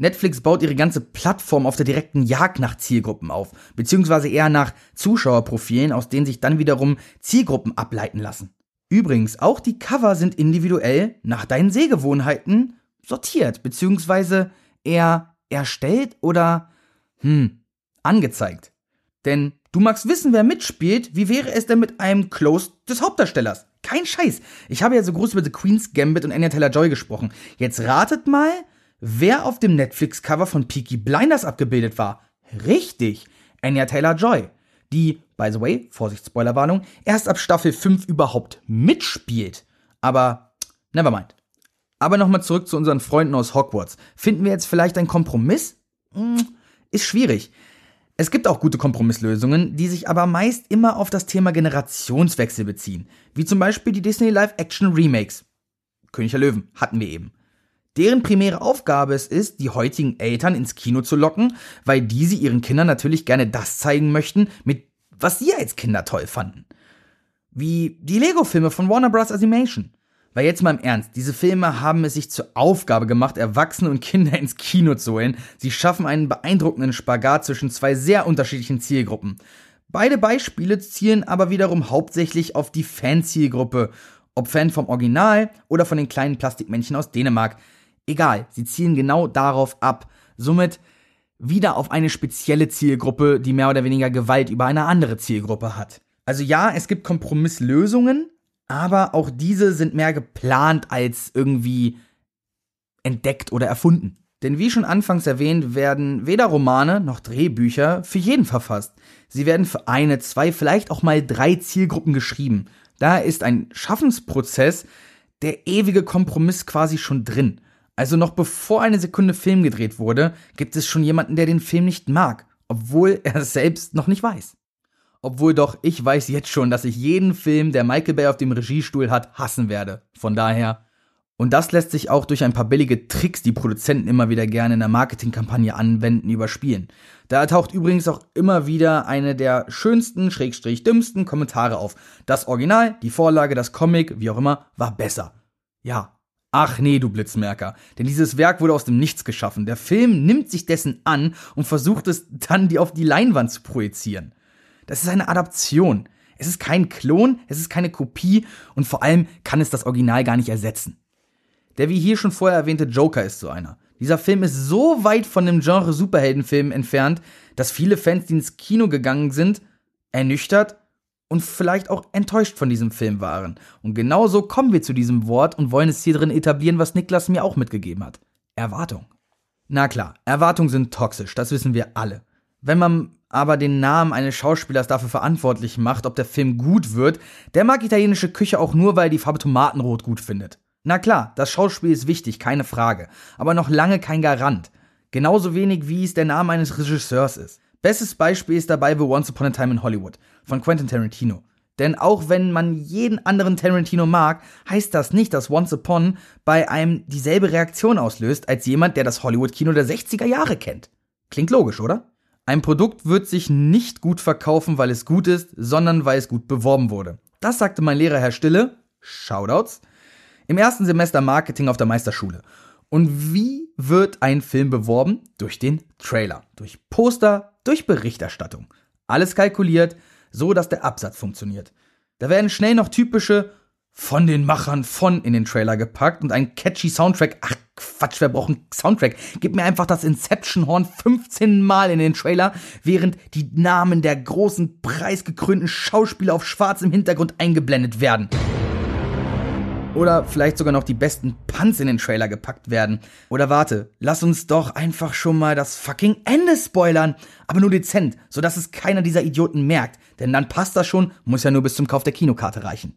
Netflix baut ihre ganze Plattform auf der direkten Jagd nach Zielgruppen auf, beziehungsweise eher nach Zuschauerprofilen, aus denen sich dann wiederum Zielgruppen ableiten lassen. Übrigens, auch die Cover sind individuell nach deinen Sehgewohnheiten sortiert, beziehungsweise eher erstellt oder, hm, angezeigt. Denn du magst wissen, wer mitspielt, wie wäre es denn mit einem Close des Hauptdarstellers? Kein Scheiß. Ich habe ja so groß über The Queen's Gambit und Anya Taylor-Joy gesprochen. Jetzt ratet mal, wer auf dem Netflix-Cover von Peaky Blinders abgebildet war. Richtig, Anya Taylor-Joy, die, by the way, Vorsicht, Spoilerwarnung, erst ab Staffel 5 überhaupt mitspielt. Aber, never mind. Aber nochmal zurück zu unseren Freunden aus Hogwarts. Finden wir jetzt vielleicht einen Kompromiss? Hm, ist schwierig. Es gibt auch gute Kompromisslösungen, die sich aber meist immer auf das Thema Generationswechsel beziehen, wie zum Beispiel die Disney Live-Action Remakes. König der Löwen hatten wir eben. Deren primäre Aufgabe es ist, die heutigen Eltern ins Kino zu locken, weil diese ihren Kindern natürlich gerne das zeigen möchten, mit was sie als Kinder toll fanden. Wie die Lego-Filme von Warner Bros. Animation. Weil jetzt mal im Ernst, diese Filme haben es sich zur Aufgabe gemacht, Erwachsene und Kinder [laughs] ins Kino zu holen. Sie schaffen einen beeindruckenden Spagat zwischen zwei sehr unterschiedlichen Zielgruppen. Beide Beispiele zielen aber wiederum hauptsächlich auf die Fanzielgruppe, ob Fan vom Original oder von den kleinen Plastikmännchen aus Dänemark. Egal, sie zielen genau darauf ab. Somit wieder auf eine spezielle Zielgruppe, die mehr oder weniger Gewalt über eine andere Zielgruppe hat. Also ja, es gibt Kompromisslösungen, aber auch diese sind mehr geplant als irgendwie entdeckt oder erfunden. Denn wie schon anfangs erwähnt, werden weder Romane noch Drehbücher für jeden verfasst. Sie werden für eine, zwei, vielleicht auch mal drei Zielgruppen geschrieben. Da ist ein Schaffensprozess, der ewige Kompromiss quasi schon drin. Also noch bevor eine Sekunde Film gedreht wurde, gibt es schon jemanden, der den Film nicht mag, obwohl er es [laughs] selbst noch nicht weiß. Obwohl doch, ich weiß jetzt schon, dass ich jeden Film, der Michael Bay auf dem Regiestuhl hat, hassen werde. Von daher. Und das lässt sich auch durch ein paar billige Tricks, die Produzenten immer wieder gerne in der Marketingkampagne anwenden, überspielen. Da taucht übrigens auch immer wieder eine der schönsten, schrägstrich dümmsten Kommentare auf. Das Original, die Vorlage, das Comic, wie auch immer, war besser. Ja. Ach nee, du Blitzmerker. Denn dieses Werk wurde aus dem Nichts geschaffen. Der Film nimmt sich dessen an und versucht es dann die auf die Leinwand zu projizieren. Das ist eine Adaption. Es ist kein Klon, es ist keine Kopie und vor allem kann es das Original gar nicht ersetzen. Der wie hier schon vorher erwähnte Joker ist so einer. Dieser Film ist so weit von dem Genre Superheldenfilm entfernt, dass viele Fans, die ins Kino gegangen sind, ernüchtert und vielleicht auch enttäuscht von diesem Film waren. Und genauso kommen wir zu diesem Wort und wollen es hier drin etablieren, was Niklas mir auch mitgegeben hat. Erwartung. Na klar, Erwartungen sind toxisch, das wissen wir alle. Wenn man aber den Namen eines Schauspielers dafür verantwortlich macht, ob der Film gut wird, der mag italienische Küche auch nur, weil die Farbe Tomatenrot gut findet. Na klar, das Schauspiel ist wichtig, keine Frage, aber noch lange kein Garant. Genauso wenig wie es der Name eines Regisseurs ist. Bestes Beispiel ist dabei The Once Upon a Time in Hollywood von Quentin Tarantino. Denn auch wenn man jeden anderen Tarantino mag, heißt das nicht, dass Once Upon bei einem dieselbe Reaktion auslöst als jemand, der das Hollywood-Kino der 60er Jahre kennt. Klingt logisch, oder? Ein Produkt wird sich nicht gut verkaufen, weil es gut ist, sondern weil es gut beworben wurde. Das sagte mein Lehrer Herr Stille, Shoutouts, im ersten Semester Marketing auf der Meisterschule. Und wie wird ein Film beworben? Durch den Trailer, durch Poster, durch Berichterstattung. Alles kalkuliert, so dass der Absatz funktioniert. Da werden schnell noch typische von den Machern von in den Trailer gepackt und ein catchy Soundtrack. Ach Quatsch, wer braucht einen Soundtrack? Gib mir einfach das Inception-Horn 15 Mal in den Trailer, während die Namen der großen, preisgekrönten Schauspieler auf schwarzem Hintergrund eingeblendet werden. Oder vielleicht sogar noch die besten Punts in den Trailer gepackt werden. Oder warte, lass uns doch einfach schon mal das fucking Ende spoilern. Aber nur dezent, sodass es keiner dieser Idioten merkt. Denn dann passt das schon, muss ja nur bis zum Kauf der Kinokarte reichen.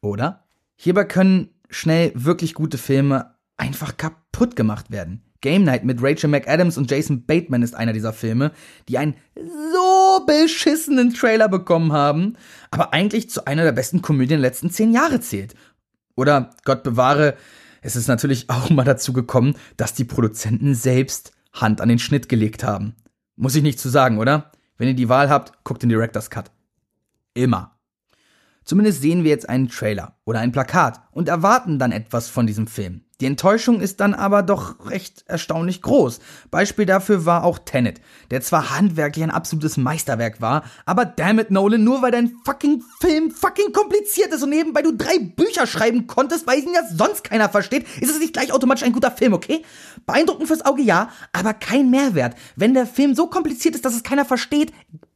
Oder? Hierbei können schnell wirklich gute Filme einfach kaputt gemacht werden. Game Night mit Rachel McAdams und Jason Bateman ist einer dieser Filme, die einen so beschissenen Trailer bekommen haben, aber eigentlich zu einer der besten Komödien der letzten zehn Jahre zählt. Oder Gott bewahre, es ist natürlich [laughs] auch mal dazu gekommen, dass die Produzenten selbst Hand an den Schnitt gelegt haben. Muss ich nicht zu sagen, oder? Wenn ihr die Wahl habt, guckt den Director's Cut. Immer. Zumindest sehen wir jetzt einen Trailer oder ein Plakat und erwarten dann etwas von diesem Film. Die Enttäuschung ist dann aber doch recht erstaunlich groß. Beispiel dafür war auch Tenet, der zwar handwerklich ein absolutes Meisterwerk war, aber dammit Nolan, nur weil dein fucking Film fucking kompliziert ist und nebenbei du drei Bücher schreiben konntest, weil ihn ja sonst keiner versteht, ist es nicht gleich automatisch ein guter Film, okay? Beeindruckend fürs Auge ja, aber kein Mehrwert. Wenn der Film so kompliziert ist, dass es keiner versteht,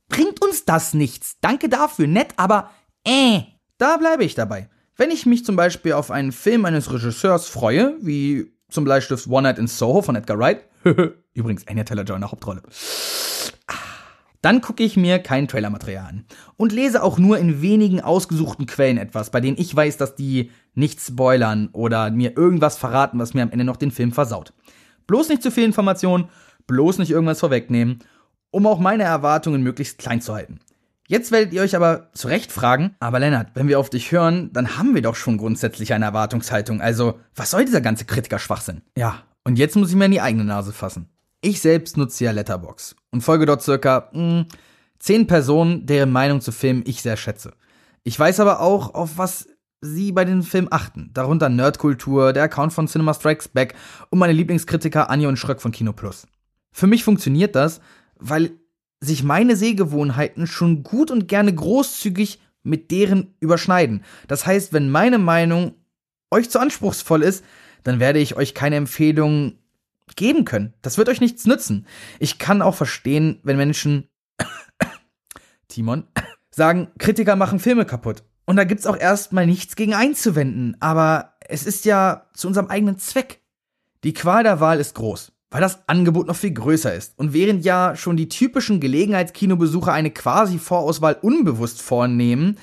bringt uns das nichts. Danke dafür, nett, aber äh. Da bleibe ich dabei. Wenn ich mich zum Beispiel auf einen Film eines Regisseurs freue, wie zum Bleistift One Night in Soho von Edgar Wright. [laughs] Übrigens, Anya Taylor-Joy in der Hauptrolle. Dann gucke ich mir kein Trailermaterial an und lese auch nur in wenigen ausgesuchten Quellen etwas, bei denen ich weiß, dass die nicht spoilern oder mir irgendwas verraten, was mir am Ende noch den Film versaut. Bloß nicht zu viel Information, bloß nicht irgendwas vorwegnehmen, um auch meine Erwartungen möglichst klein zu halten. Jetzt werdet ihr euch aber zu Recht fragen, aber Lennart, wenn wir auf dich hören, dann haben wir doch schon grundsätzlich eine Erwartungshaltung. Also, was soll dieser ganze Kritiker-Schwachsinn? Ja, und jetzt muss ich mir in die eigene Nase fassen. Ich selbst nutze ja Letterbox und folge dort circa mh, hm, zehn Personen, deren Meinung zu Filmen ich sehr schätze. Ich weiß aber auch, auf was sie bei den Filmen achten. Darunter Nerdkultur, der Account von Cinema Strikes Back und meine Lieblingskritiker Anja und Schröck von Kino Plus. Für mich funktioniert das, weil sich meine Sehgewohnheiten schon gut und gerne großzügig mit deren überschneiden. Das heißt, wenn meine Meinung euch zu anspruchsvoll ist, dann werde ich euch keine Empfehlung geben können. Das wird euch nichts nützen. Ich kann auch verstehen, wenn Menschen [coughs] Timon [coughs] sagen, Kritiker machen Filme kaputt. Und da gibt's auch erstmal nichts gegen einzuwenden, aber es ist ja zu unserem eigenen Zweck. Die Qual der Wahl ist groß weil das Angebot noch viel größer ist. Und während ja schon die typischen Gelegenheitskinobesucher eine quasi Vorauswahl unbewusst vornehmen,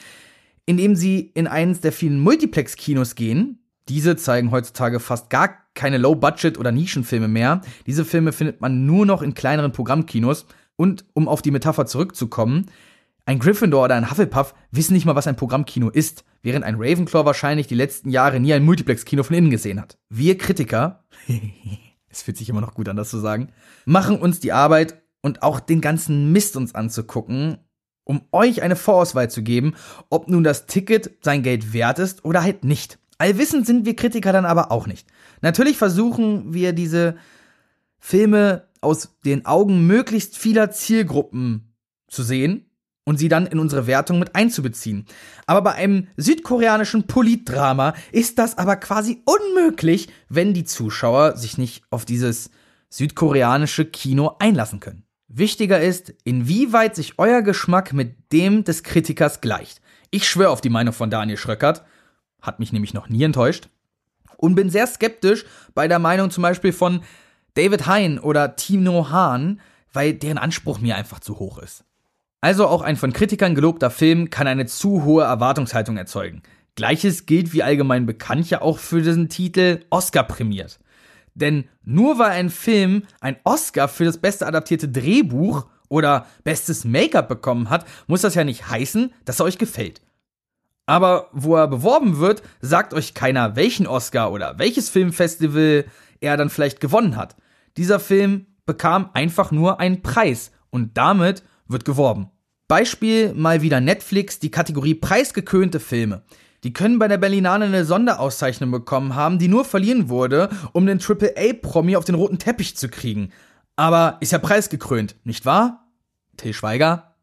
indem sie in eines der vielen Multiplex-Kinos gehen, diese zeigen heutzutage fast gar keine Low-Budget- oder Nischenfilme mehr. Diese Filme findet man nur noch in kleineren Programmkinos. Und um auf die Metapher zurückzukommen, ein Gryffindor oder ein Hufflepuff wissen nicht mal, was ein Programmkino ist, während ein Ravenclaw wahrscheinlich die letzten Jahre nie ein Multiplex-Kino von innen gesehen hat. Wir Kritiker es fühlt sich immer noch gut an, das zu sagen, machen uns die Arbeit und auch den ganzen Mist uns anzugucken, um euch eine Vorauswahl zu geben, ob nun das Ticket sein Geld wert ist oder halt nicht. Allwissend sind wir Kritiker dann aber auch nicht. Natürlich versuchen wir diese Filme aus den Augen möglichst vieler Zielgruppen zu sehen und sie dann in unsere Wertung mit einzubeziehen. Aber bei einem südkoreanischen Politdrama ist das aber quasi unmöglich, wenn die Zuschauer sich nicht auf dieses südkoreanische Kino einlassen können. Wichtiger ist, inwieweit sich euer Geschmack mit dem des Kritikers gleicht. Ich schwöre auf die Meinung von Daniel Schröckert, hat mich nämlich noch nie enttäuscht, und bin sehr skeptisch bei der Meinung zum Beispiel von David Hein oder Tino Hahn, weil deren Anspruch mir einfach zu hoch ist. Also auch ein von Kritikern gelobter Film kann eine zu hohe Erwartungshaltung erzeugen. Gleiches gilt wie allgemein bekannt ja auch für diesen Titel Oscar prämiert. Denn nur weil ein Film ein Oscar für das beste adaptierte Drehbuch oder bestes Make-up bekommen hat, muss das ja nicht heißen, dass er euch gefällt. Aber wo er beworben wird, sagt euch keiner, welchen Oscar oder welches Filmfestival er dann vielleicht gewonnen hat. Dieser Film bekam einfach nur einen Preis und damit wird geworben. Beispiel mal wieder Netflix, die Kategorie preisgekönte Filme. Die können bei der Berlinale eine Sonderauszeichnung bekommen haben, die nur verliehen wurde, um den AAA-Promi auf den roten Teppich zu kriegen. Aber ist ja preisgekrönt, nicht wahr? Till Schweiger?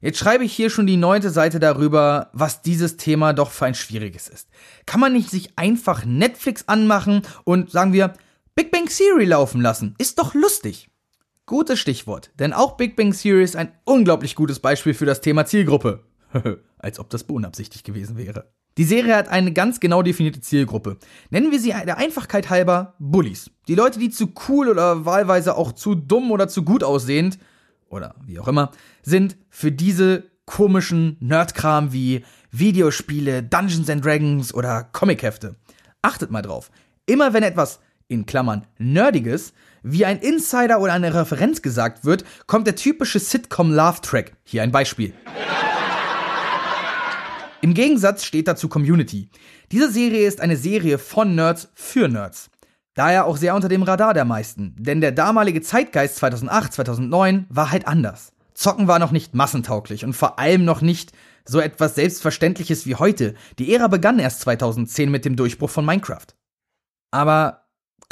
Jetzt schreibe ich hier schon die neunte Seite darüber, was dieses Thema doch für ein schwieriges ist. Kann man nicht sich einfach Netflix anmachen und sagen wir Big Bang Theory laufen lassen? Ist doch lustig. Gutes Stichwort, denn auch Big Bang Theory ist ein unglaublich gutes Beispiel für das Thema Zielgruppe. [laughs] Als ob das unabsichtlich gewesen wäre. Die Serie hat eine ganz genau definierte Zielgruppe. Nennen wir sie der Einfachkeit halber Bullies. Die Leute, die zu cool oder wahlweise auch zu dumm oder zu gut aussehend oder wie auch immer sind für diese komischen Nerdkram wie Videospiele, Dungeons and Dragons oder Comichefte. Achtet mal drauf. Immer wenn etwas in Klammern Nerdiges wie ein Insider oder eine Referenz gesagt wird, kommt der typische Sitcom-Love-Track. Hier ein Beispiel. Im Gegensatz steht dazu Community. Diese Serie ist eine Serie von Nerds für Nerds. Daher auch sehr unter dem Radar der meisten, denn der damalige Zeitgeist 2008, 2009 war halt anders. Zocken war noch nicht massentauglich und vor allem noch nicht so etwas Selbstverständliches wie heute. Die Ära begann erst 2010 mit dem Durchbruch von Minecraft. Aber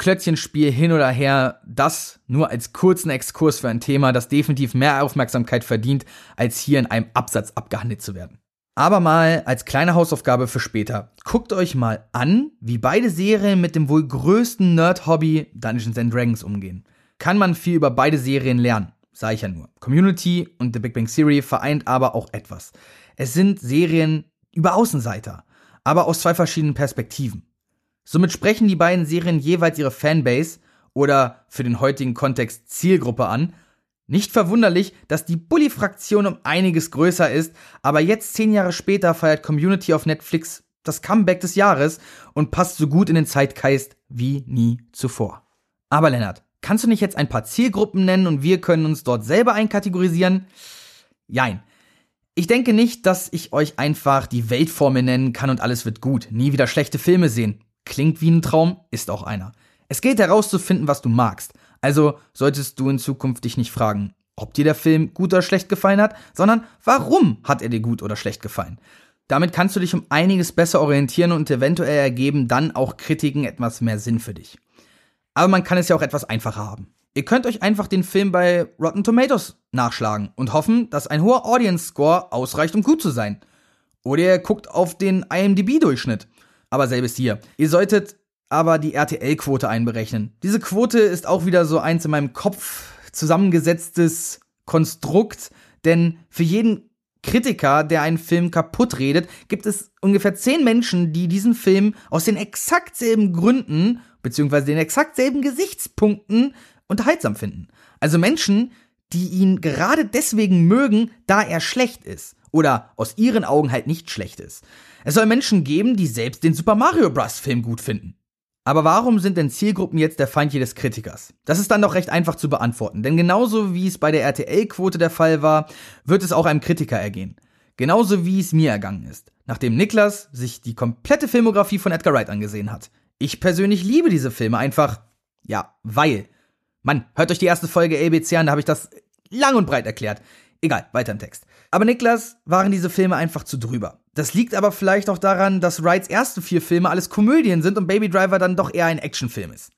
Klötzchenspiel hin oder her, das nur als kurzen Exkurs für ein Thema, das definitiv mehr Aufmerksamkeit verdient, als hier in einem Absatz abgehandelt zu werden. Aber mal als kleine Hausaufgabe für später. Guckt euch mal an, wie beide Serien mit dem wohl größten Nerd-Hobby Dungeons and Dragons umgehen. Kann man viel über beide Serien lernen, sage ich ja nur. Community und The Big Bang Theory vereint aber auch etwas. Es sind Serien über Außenseiter, aber aus zwei verschiedenen Perspektiven. Somit sprechen die beiden Serien jeweils ihre Fanbase oder für den heutigen Kontext Zielgruppe an. Nicht verwunderlich, dass die Bully-Fraktion um einiges größer ist, aber jetzt zehn Jahre später feiert Community auf Netflix das Comeback des Jahres und passt so gut in den Zeitgeist wie nie zuvor. Aber Lennart, kannst du nicht jetzt ein paar Zielgruppen nennen und wir können uns dort selber einkategorisieren? Jein. Ich denke nicht, dass ich euch einfach die Weltformel nennen kann und alles wird gut. Nie wieder schlechte Filme sehen. Klingt wie ein Traum, ist auch einer. Es geht herauszufinden, was du magst. Also solltest du in Zukunft dich nicht fragen, ob dir der Film gut oder schlecht gefallen hat, sondern warum hat er dir gut oder schlecht gefallen. Damit kannst du dich um einiges besser orientieren und eventuell ergeben dann auch Kritiken etwas mehr Sinn für dich. Aber man kann es ja auch etwas einfacher haben. Ihr könnt euch einfach den Film bei Rotten Tomatoes nachschlagen und hoffen, dass ein hoher Audience Score ausreicht, um gut zu sein. Oder ihr guckt auf den IMDb-Durchschnitt. Aber selbes hier. Ihr solltet aber die RTL-Quote einberechnen. Diese Quote ist auch wieder so eins in meinem Kopf zusammengesetztes Konstrukt, denn für jeden Kritiker, der einen Film kaputt redet, gibt es ungefähr zehn Menschen, die diesen Film aus den exakt selben Gründen beziehungsweise den exakt selben Gesichtspunkten unterhaltsam finden. Also Menschen, die ihn gerade deswegen mögen, da er schlecht ist. Oder aus ihren Augen halt nicht schlecht ist. Es soll Menschen geben, die selbst den Super Mario Bros. Film gut finden. Aber warum sind denn Zielgruppen jetzt der Feind jedes Kritikers? Das ist dann doch recht einfach zu beantworten, denn genauso wie es bei der RTL-Quote der Fall war, wird es auch einem Kritiker ergehen. Genauso wie es mir ergangen ist, nachdem Niklas sich die komplette Filmografie von Edgar Wright angesehen hat. Ich persönlich liebe diese Filme einfach, ja, weil. Mann, hört euch die erste Folge LBC an, da habe ich das lang und breit erklärt. Egal, weiter im Text. Aber Niklas waren diese Filme einfach zu drüber. Das liegt aber vielleicht auch daran, dass Wrights erste vier Filme alles Komödien sind und Baby Driver dann doch eher ein Actionfilm ist.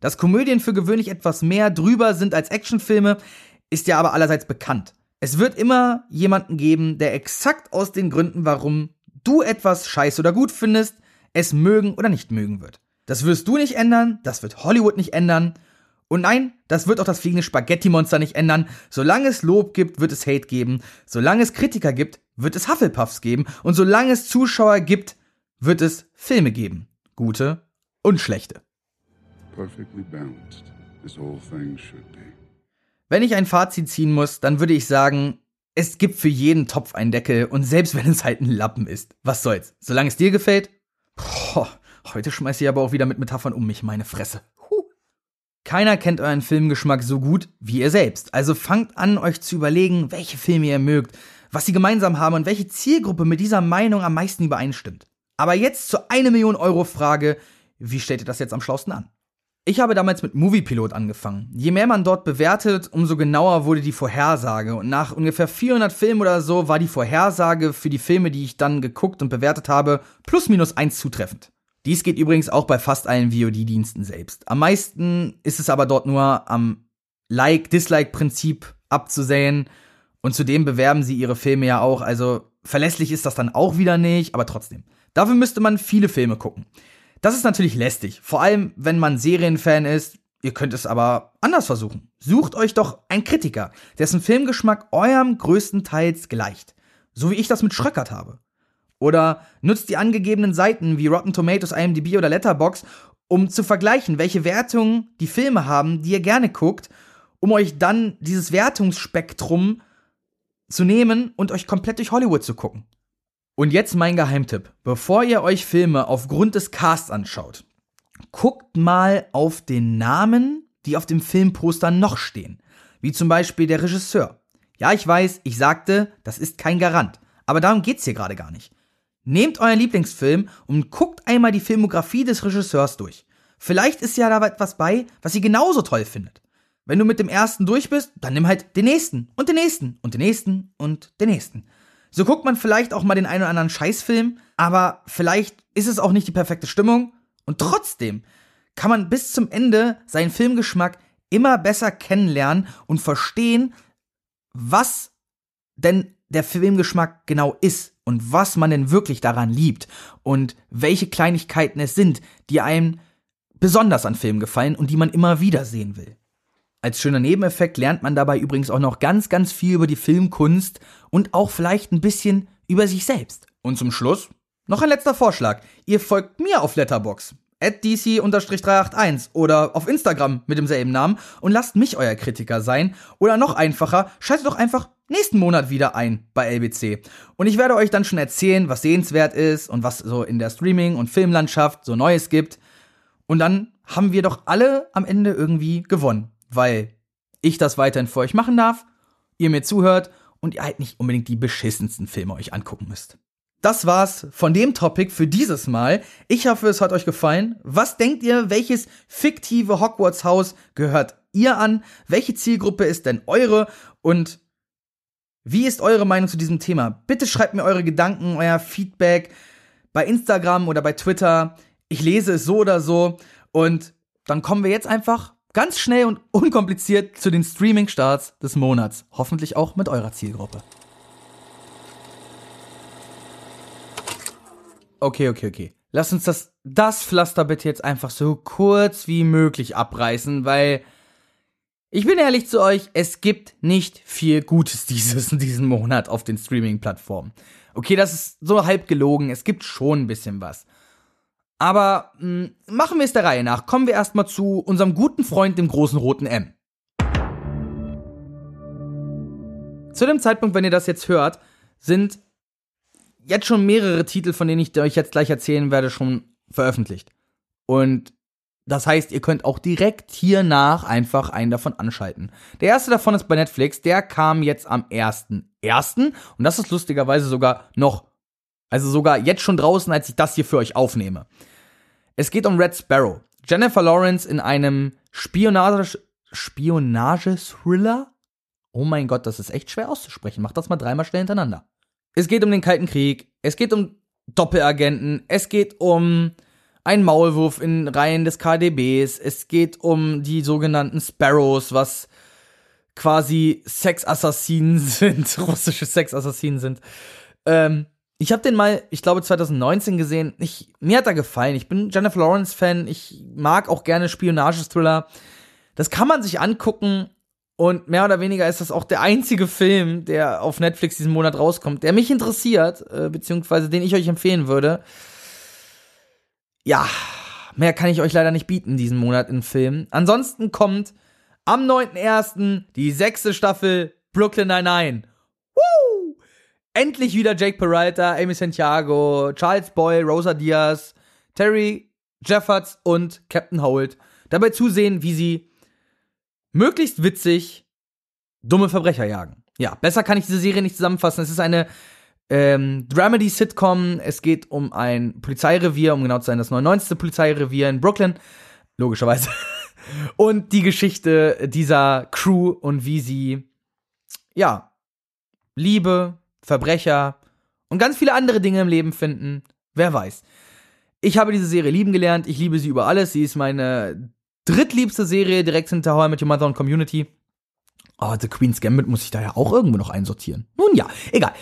Dass Komödien für gewöhnlich etwas mehr drüber sind als Actionfilme, ist ja aber allerseits bekannt. Es wird immer jemanden geben, der exakt aus den Gründen, warum du etwas scheiße oder gut findest, es mögen oder nicht mögen wird. Das wirst du nicht ändern, das wird Hollywood nicht ändern und nein, das wird auch das fliegende Spaghetti-Monster nicht ändern. Solange es Lob gibt, wird es Hate geben. Solange es Kritiker gibt, wird es Hufflepuffs geben. Und solange es Zuschauer gibt, wird es Filme geben. Gute und schlechte. Wenn ich ein Fazit ziehen muss, dann würde ich sagen, es gibt für jeden Topf einen Deckel und selbst wenn es halt ein Lappen ist, was soll's? Solange es dir gefällt, boah, heute schmeiß ich aber auch wieder mit Metaphern um mich, meine Fresse. Keiner kennt euren Filmgeschmack so gut wie ihr selbst. Also fangt an, euch zu überlegen, welche Filme ihr mögt, was sie gemeinsam haben und welche Zielgruppe mit dieser Meinung am meisten übereinstimmt. Aber jetzt zur 1 Million Euro Frage, wie stellt ihr das jetzt am schlausten an? Ich habe damals mit Moviepilot angefangen. Je mehr man dort bewertet, umso genauer wurde die Vorhersage. Und nach ungefähr 400 Filmen oder so war die Vorhersage für die Filme, die ich dann geguckt und bewertet habe, plus minus eins zutreffend. Dies geht übrigens auch bei fast allen VOD-Diensten selbst. Am meisten ist es aber dort nur am Like-Dislike-Prinzip abzusehen. Und zudem bewerben sie ihre Filme ja auch. Also verlässlich ist das dann auch wieder nicht, aber trotzdem. Dafür müsste man viele Filme gucken. Das ist natürlich lästig. Vor allem, wenn man Serienfan ist. Ihr könnt es aber anders versuchen. Sucht euch doch einen Kritiker, dessen Filmgeschmack eurem größtenteils gleicht. So wie ich das mit Schröckert habe. Oder nutzt die angegebenen Seiten wie Rotten Tomatoes, IMDb oder Letterbox, um zu vergleichen, welche Wertungen die Filme haben, die ihr gerne guckt, um euch dann dieses Wertungsspektrum zu nehmen und euch komplett durch Hollywood zu gucken. Und jetzt mein Geheimtipp. Bevor ihr euch Filme aufgrund des Casts anschaut, guckt mal auf den Namen, die auf dem Filmposter noch stehen. Wie zum Beispiel der Regisseur. Ja, ich weiß, ich sagte, das ist kein Garant. Aber darum geht's hier gerade gar nicht. Nehmt euren Lieblingsfilm und guckt einmal die Filmografie des Regisseurs durch. Vielleicht ist ja da etwas bei, was ihr genauso toll findet. Wenn du mit dem ersten durch bist, dann nimm halt den nächsten und den nächsten und den nächsten und den nächsten. So guckt man vielleicht auch mal den einen oder anderen Scheißfilm, aber vielleicht ist es auch nicht die perfekte Stimmung und trotzdem kann man bis zum Ende seinen Filmgeschmack immer besser kennenlernen und verstehen, was denn der Filmgeschmack genau ist und was man denn wirklich daran liebt und welche Kleinigkeiten es sind, die einem besonders an Filmen gefallen und die man immer wieder sehen will. Als schöner Nebeneffekt lernt man dabei übrigens auch noch ganz, ganz viel über die Filmkunst und auch vielleicht ein bisschen über sich selbst. Und zum Schluss noch ein letzter Vorschlag. Ihr folgt mir auf Letterbox. at DC-381 oder auf Instagram mit demselben Namen und lasst mich euer Kritiker sein. Oder noch einfacher, schaltet doch einfach nächsten Monat wieder ein bei LBC. Und ich werde euch dann schon erzählen, was sehenswert ist und was so in der Streaming- und Filmlandschaft so Neues gibt. Und dann haben wir doch alle am Ende irgendwie gewonnen, weil ich das weiterhin für euch machen darf, ihr mir zuhört und ihr halt nicht unbedingt die beschissensten Filme euch angucken müsst. Das war's von dem Topic für dieses Mal. Ich hoffe, es hat euch gefallen. Was denkt ihr, welches fiktive Hogwarts-Haus gehört ihr an? Welche Zielgruppe ist denn eure? Und wie ist eure Meinung zu diesem Thema? Bitte schreibt mir eure Gedanken, euer Feedback bei Instagram oder bei Twitter. Ich lese es so oder so. Und dann kommen wir jetzt einfach ganz schnell und unkompliziert zu den Streaming-Starts des Monats. Hoffentlich auch mit eurer Zielgruppe. Okay, okay, okay. Lass uns das, das Pflaster bitte jetzt einfach so kurz wie möglich abreißen, weil ich bin ehrlich zu euch, es gibt nicht viel Gutes dieses [laughs] diesen Monat auf den Streaming-Plattformen. Okay, das ist so halb gelogen, es gibt schon ein bisschen was. Aber mh, hm, machen wir es der Reihe nach. Kommen wir erstmal zu unserem guten Freund, dem großen roten M. Zu dem Zeitpunkt, wenn ihr das jetzt hört, sind jetzt schon mehrere Titel, von denen ich euch jetzt gleich erzählen werde, schon veröffentlicht. Und das heißt, ihr könnt auch direkt hiernach einfach einen davon anschalten. Der erste davon ist bei Netflix, der kam jetzt am 1.1. Und das ist lustigerweise sogar noch, also sogar jetzt schon draußen, als ich das hier für euch aufnehme. Es geht um Red Sparrow. Jennifer Lawrence in einem Spionage, Spionage-Thriller? Oh mein Gott, das ist echt schwer auszusprechen. Mach das mal dreimal schnell hintereinander. Es geht um den Kalten Krieg, es geht um Doppelagenten, es geht um einen Maulwurf in Reihen des KDBs, es geht um die sogenannten Sparrows, was quasi Sexassassinen [laughs] sind, russische Sexassassinen sind. Ähm, ich habe den mal, ich glaube 2019 gesehen. Ich, mir hat er gefallen. Ich bin Jennifer Lawrence Fan. Ich mag auch gerne Spionage-Thriller. Das kann man sich angucken. Und mehr oder weniger ist das auch der einzige Film, der auf Netflix diesen Monat rauskommt, der mich interessiert, äh, beziehungsweise den ich euch empfehlen würde. Ja, mehr kann ich euch leider nicht bieten diesen Monat in Filmen. Ansonsten kommt am 9.1. die sechste Staffel Brooklyn Nine-Nine. Woo! Endlich wieder Jake Peralta, Amy Santiago, Charles Boyle, Rosa Diaz, Terry Jeffords und Captain Holt dabei zusehen, wie sie möglichst witzig dumme Verbrecher jagen. Ja, besser kann ich diese Serie nicht zusammenfassen. Es ist eine ähm, Dramedy-Sitcom. Es geht um ein Polizeirevier, um genau zu sein, das 99. Polizeirevier in Brooklyn. Logischerweise. [laughs] und die Geschichte dieser Crew und wie sie, ja, Liebe, Verbrecher und ganz viele andere Dinge im Leben finden. Wer weiß. Ich habe diese Serie lieben gelernt. Ich liebe sie über alles. Sie ist meine drittliebste Serie direkt hinter How I Your Mother und Community. Oh, The Queen's Gambit muss ich da ja auch irgendwo noch einsortieren. Nun ja, egal.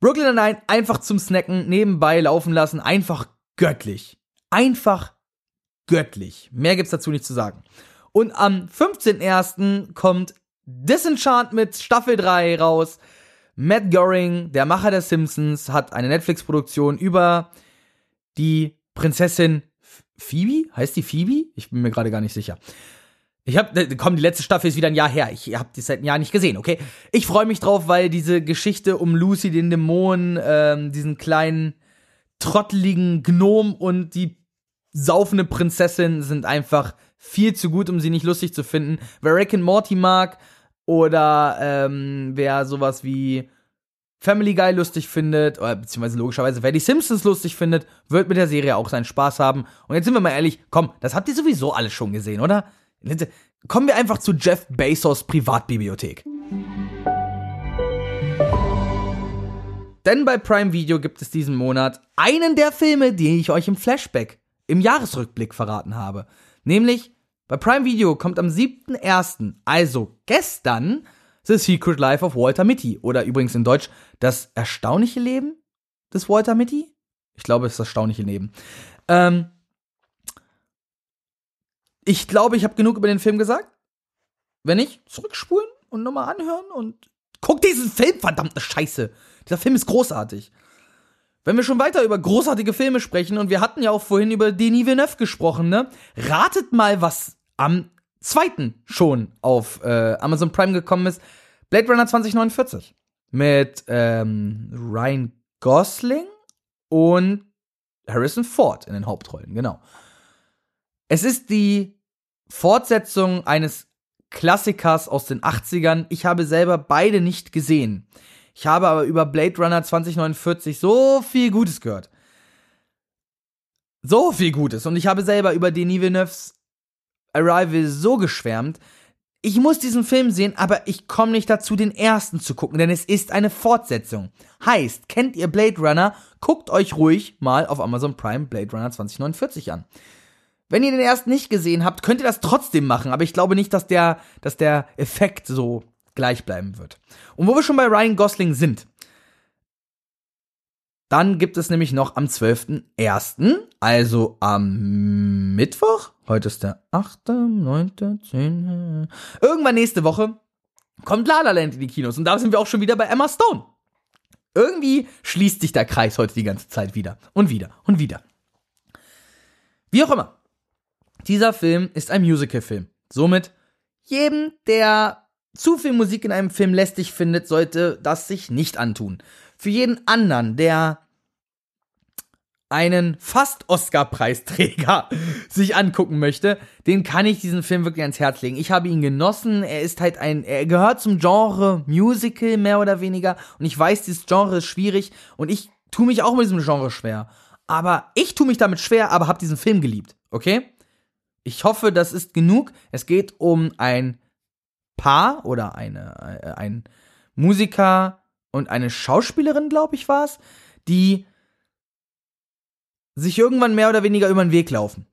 Brooklyn Nine-Nine einfach zum Snacken nebenbei laufen lassen, einfach göttlich. Einfach göttlich. Mehr gibt's dazu nicht zu sagen. Und am 15.01. kommt Disenchantment Staffel 3 raus. Matt Goring, der Macher der Simpsons, hat eine Netflix-Produktion über die Prinzessin Phoebe? Heißt die Phoebe? Ich bin mir gerade gar nicht sicher. Ich habe, äh, komm, die letzte Staffel ist wieder ein Jahr her. Ich habe die seit einem Jahr nicht gesehen, okay? Ich freue mich drauf, weil diese Geschichte um Lucy, den Dämon, ähm, diesen kleinen trotteligen Gnom und die saufende Prinzessin sind einfach viel zu gut, um sie nicht lustig zu finden. Wer Rick and Morty mag oder ähm, wer sowas wie Family Guy lustig findet, oder beziehungsweise logischerweise, wer die Simpsons lustig findet, wird mit der Serie auch seinen Spaß haben. Und jetzt sind wir mal ehrlich, komm, das habt ihr sowieso alles schon gesehen, oder? Kommen wir einfach zu Jeff Bezos Privatbibliothek. Denn bei Prime Video gibt es diesen Monat einen der Filme, die ich euch im Flashback, im Jahresrückblick verraten habe. Nämlich bei Prime Video kommt am 7.1., also gestern, The Secret Life of Walter Mitty. Oder übrigens in Deutsch Das erstaunliche Leben des Walter Mitty. Ich glaube, es ist das erstaunliche Leben. Ähm, ich glaube, ich habe genug über den Film gesagt. Wenn nicht, zurückspulen und nochmal anhören und guck diesen Film, verdammte Scheiße. Dieser Film ist großartig. wenn wir schon weiter über großartige Filme sprechen und wir hatten ja auch vorhin über Denis Villeneuve gesprochen, ne? Ratet mal, was am zweiten schon auf äh, Amazon Prime gekommen ist. Blade Runner 2049 mit ähm, Ryan Gosling und Harrison Ford in den Hauptrollen, genau. Es ist die Fortsetzung eines Klassikers aus den 80ern. Ich habe selber beide nicht gesehen. Ich habe aber über Blade Runner 2049 so viel Gutes gehört. So viel Gutes. Und ich habe selber über Denis Villeneuves Arrival so geschwärmt. Ich muss diesen Film sehen, aber ich komme nicht dazu, den ersten zu gucken, denn es ist eine Fortsetzung. Heißt, kennt ihr Blade Runner? Guckt euch ruhig mal auf Amazon Prime Blade Runner 2049 an. Wenn ihr den ersten nicht gesehen habt, könnt ihr das trotzdem machen, aber ich glaube nicht, dass der, dass der Effekt so gleich bleiben wird. Und wo wir schon bei Ryan Gosling sind, dann gibt es nämlich noch am 12.01., also am Mittwoch, heute ist der 8., 9., 10., irgendwann nächste Woche, kommt La La Land in die Kinos. Und da sind wir auch schon wieder bei Emma Stone. Irgendwie schließt sich der Kreis heute die ganze Zeit wieder und wieder und wieder. Wie auch immer. Dieser Film ist ein Musical-Film. Somit jedem, der zu viel Musik in einem Film lästig findet, sollte das sich nicht antun. Für jeden anderen, der einen fast Oscar-Preisträger [laughs] sich angucken möchte, den kann ich diesen Film wirklich ans Herz legen. Ich habe ihn genossen. Er ist halt ein, er gehört zum Genre Musical mehr oder weniger. Und ich weiß, dieses Genre ist schwierig und ich tue mich auch mit diesem Genre schwer. Aber ich tue mich damit schwer, aber habe diesen Film geliebt. Okay? Ich hoffe, das ist genug. Es geht um ein Paar oder eine, äh, ein Musiker und eine Schauspielerin, glaube ich, war es, die sich irgendwann mehr oder weniger über den Weg laufen.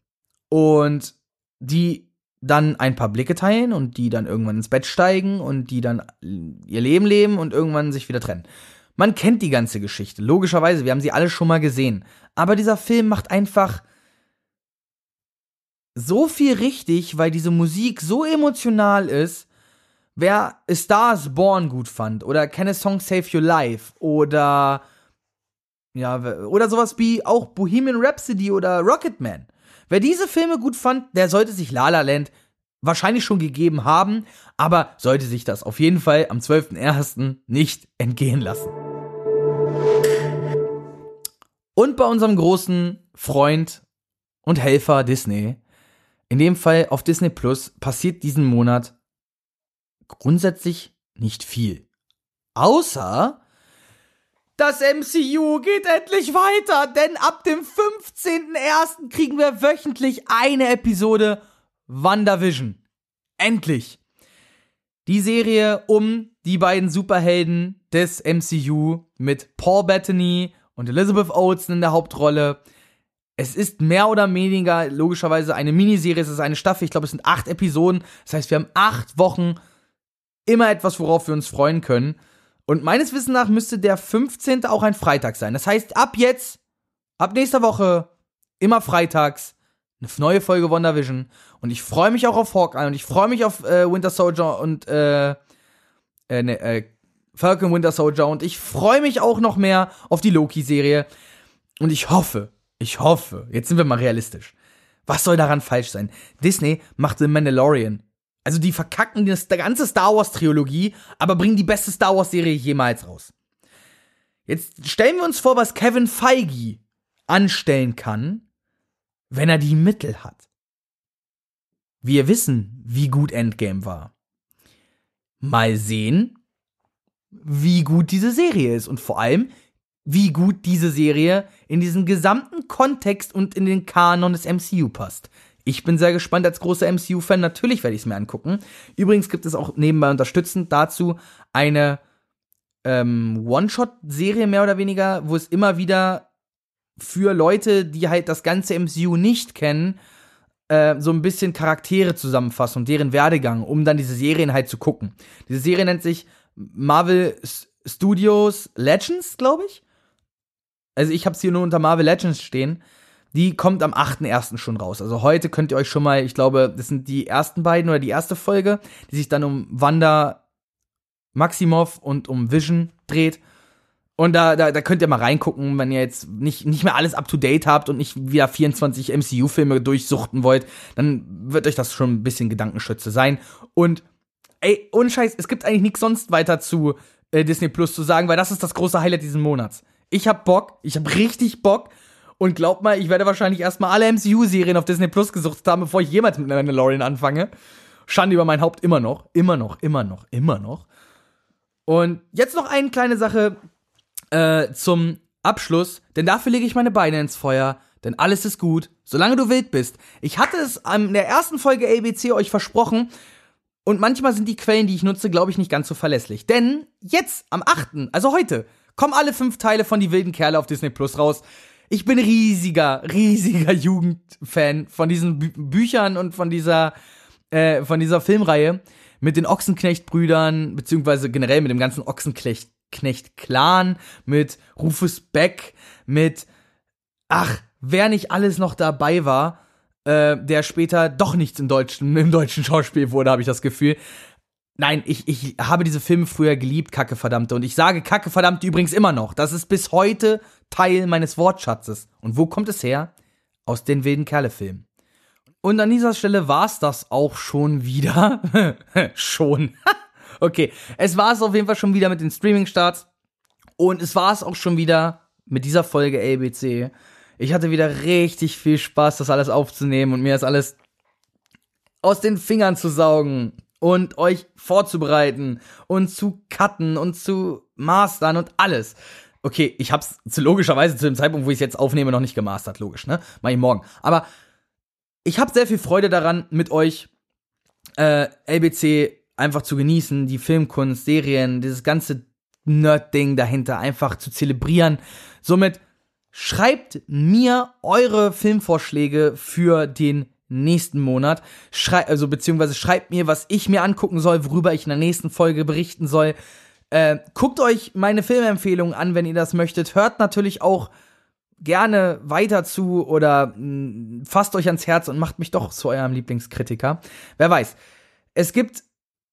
Und die dann ein paar Blicke teilen und die dann irgendwann ins Bett steigen und die dann ihr Leben leben und irgendwann sich wieder trennen. Man kennt die ganze Geschichte, logischerweise, wir haben sie alle schon mal gesehen. Aber dieser Film macht einfach so viel richtig, weil diese Musik so emotional ist. Wer A Star is Born gut fand oder Can a Song Save Your Life oder ja, oder sowas wie auch Bohemian Rhapsody oder Rocketman. Wer diese Filme gut fand, der sollte sich La La Land wahrscheinlich schon gegeben haben, aber sollte sich das auf jeden Fall am 12.01. nicht entgehen lassen. Und bei unserem großen Freund und Helfer Disney, in dem Fall auf Disney Plus, passiert diesen Monat grundsätzlich nicht viel. Außer das MCU geht endlich weiter, denn ab dem 15.01. kriegen wir wöchentlich eine Episode WandaVision. Endlich. Die Serie um die beiden Superhelden des MCU mit Paul Bettany und Elizabeth Olsen in der Hauptrolle. Es ist mehr oder weniger logischerweise eine Miniserie, es ist eine Staffel, ich glaube es sind acht Episoden. Das heißt, wir haben acht Wochen immer etwas, worauf wir uns freuen können. Und meines Wissens nach müsste der 15. auch ein Freitag sein. Das heißt, ab jetzt, ab nächster Woche, immer freitags, eine neue Folge WandaVision. Und ich freue mich auch auf Hawkeye und ich freue mich auf äh, Winter Soldier und äh, äh, ne, äh, Falcon Winter Soldier und ich freue mich auch noch mehr auf die Loki-Serie. Und ich hoffe, ich hoffe, jetzt sind wir mal realistisch. Was soll daran falsch sein? Disney macht The Mandalorian also die verkacken die ganze Star Wars Trilogie, aber bringen die beste Star Wars Serie jemals raus. Jetzt stellen wir uns vor, was Kevin Feige anstellen kann, wenn er die Mittel hat. Wir wissen, wie gut Endgame war. Mal sehen, wie gut diese Serie ist und vor allem, wie gut diese Serie in diesen gesamten Kontext und in den Kanon des MCU passt. Ich bin sehr gespannt als großer MCU-Fan. Natürlich werde ich es mir angucken. Übrigens gibt es auch nebenbei unterstützend dazu eine ähm, One-Shot-Serie mehr oder weniger, wo es immer wieder für Leute, die halt das ganze MCU nicht kennen, äh, so ein bisschen Charaktere zusammenfassen und deren Werdegang, um dann diese Serien halt zu gucken. Diese Serie nennt sich Marvel Studios Legends, glaube ich. Also ich habe es hier nur unter Marvel Legends stehen. Die kommt am 8.1. schon raus. Also heute könnt ihr euch schon mal, ich glaube, das sind die ersten beiden oder die erste Folge, die sich dann um Wanda Maximoff und um Vision dreht. Und da, da, da könnt ihr mal reingucken, wenn ihr jetzt nicht, nicht mehr alles up to date habt und nicht wieder 24 MCU-Filme durchsuchten wollt, dann wird euch das schon ein bisschen Gedankenschütze sein. Und ey, ohne Scheiß, es gibt eigentlich nichts sonst weiter zu äh, Disney Plus zu sagen, weil das ist das große Highlight diesen Monats. Ich hab Bock, ich hab richtig Bock. Und glaubt mal, ich werde wahrscheinlich erstmal alle MCU-Serien auf Disney Plus gesucht haben, bevor ich jemals mit Mandalorian anfange. Schande über mein Haupt immer noch, immer noch, immer noch, immer noch. Und jetzt noch eine kleine Sache äh, zum Abschluss, denn dafür lege ich meine Beine ins Feuer, denn alles ist gut, solange du wild bist. Ich hatte es in der ersten Folge ABC euch versprochen und manchmal sind die Quellen, die ich nutze, glaube ich, nicht ganz so verlässlich. Denn jetzt, am 8., also heute, kommen alle fünf Teile von Die wilden Kerle auf Disney Plus raus. Ich bin riesiger, riesiger Jugendfan von diesen Bü Büchern und von dieser, äh, von dieser Filmreihe mit den Ochsenknecht-Brüdern, beziehungsweise generell mit dem ganzen Ochsenknecht-Clan, mit Rufus Beck, mit, ach, wer nicht alles noch dabei war, äh, der später doch nichts im deutschen, im deutschen Schauspiel wurde, habe ich das Gefühl. Nein, ich, ich habe diese Filme früher geliebt, Kacke verdammte. Und ich sage Kacke verdammte übrigens immer noch. Das ist bis heute Teil meines Wortschatzes. Und wo kommt es her? Aus den wilden Kerle-Filmen. Und an dieser Stelle war es das auch schon wieder. [laughs] schon. [laughs] okay, es war es auf jeden Fall schon wieder mit den Streaming-Starts. Und es war es auch schon wieder mit dieser Folge ABC. Ich hatte wieder richtig viel Spaß, das alles aufzunehmen und mir das alles aus den Fingern zu saugen und euch vorzubereiten und zu cutten und zu mastern und alles. Okay, ich hab's zu, logischerweise zu dem Zeitpunkt, wo ich es jetzt aufnehme, noch nicht gemastert, logisch, ne? Mach ich morgen. Aber ich habe sehr viel Freude daran, mit euch äh, LBC einfach zu genießen, die Filmkunst, Serien, dieses ganze Nerd-Ding dahinter einfach zu zelebrieren. Somit schreibt mir eure Filmvorschläge für den nächsten Monat. Schrei also beziehungsweise schreibt mir, was ich mir angucken soll, worüber ich in der nächsten Folge berichten soll. Äh, guckt euch meine Filmempfehlungen an, wenn ihr das möchtet. Hört natürlich auch gerne weiter zu oder mh, mm, fasst euch ans Herz und macht mich doch zu eurem Lieblingskritiker. Wer weiß. Es gibt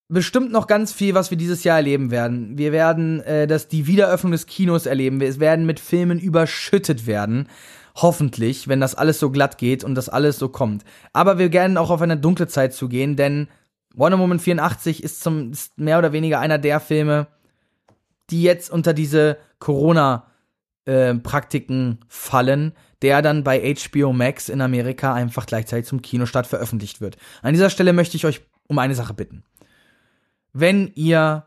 bestimmt noch ganz viel, was wir dieses Jahr erleben werden. Wir werden äh, das, die Wiederöffnung des Kinos erleben. Wir werden mit Filmen überschüttet werden. Hoffentlich, wenn das alles so glatt geht und das alles so kommt. Aber wir werden auch auf eine dunkle Zeit zugehen, denn Wonder Woman 84 ist, zum, ist mehr oder weniger einer der Filme, die jetzt unter diese Corona-Praktiken äh, fallen, der dann bei HBO Max in Amerika einfach gleichzeitig zum Kinostart veröffentlicht wird. An dieser Stelle möchte ich euch um eine Sache bitten. Wenn ihr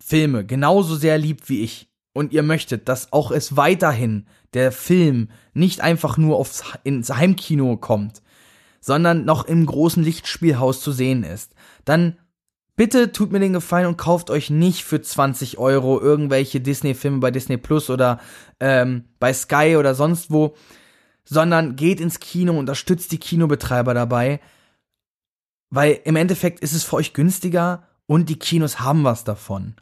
Filme genauso sehr liebt wie ich und ihr möchtet, dass auch es weiterhin der Film nicht einfach nur aufs, ins Heimkino kommt, sondern noch im großen Lichtspielhaus zu sehen ist, dann bitte tut mir den Gefallen und kauft euch nicht für 20 Euro irgendwelche Disney-Filme bei Disney Plus oder ähm, bei Sky oder sonst wo, sondern geht ins Kino, unterstützt die Kinobetreiber dabei, weil im Endeffekt ist es für euch günstiger und die Kinos haben was davon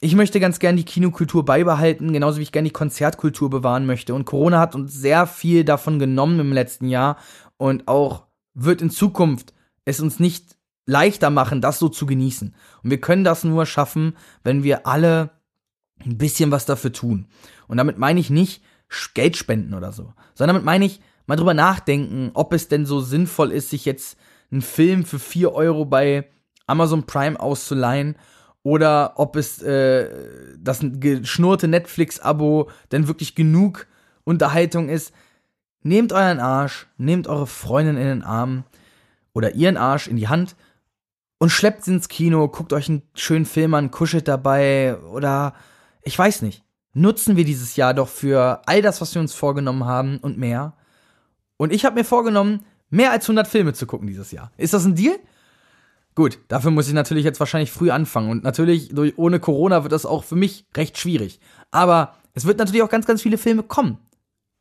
ich möchte ganz gern die Kinokultur beibehalten, genauso wie ich gern die Konzertkultur bewahren möchte. Und Corona hat uns sehr viel davon genommen im letzten Jahr und auch wird in Zukunft es uns nicht leichter machen, das so zu genießen. Und wir können das nur schaffen, wenn wir alle ein bisschen was dafür tun. Und damit meine ich nicht Geld spenden oder so, sondern damit meine ich mal drüber nachdenken, ob es denn so sinnvoll ist, sich jetzt einen Film für vier Euro bei Amazon Prime auszuleihen oder ob es äh, das geschnurrte Netflix-Abo denn wirklich genug Unterhaltung ist. Nehmt euren Arsch, nehmt eure Freundin in den Arm oder ihren Arsch in die Hand und schleppt sie ins Kino, guckt euch einen schönen Film an, kuschelt dabei oder ich weiß nicht. Nutzen wir dieses Jahr doch für all das, was wir uns vorgenommen haben und mehr. Und ich habe mir vorgenommen, mehr als 100 Filme zu gucken dieses Jahr. Ist das ein Deal? Gut, dafür muss ich natürlich jetzt wahrscheinlich früh anfangen. Und natürlich, durch, ohne Corona wird das auch für mich recht schwierig. Aber es wird natürlich auch ganz, ganz viele Filme kommen.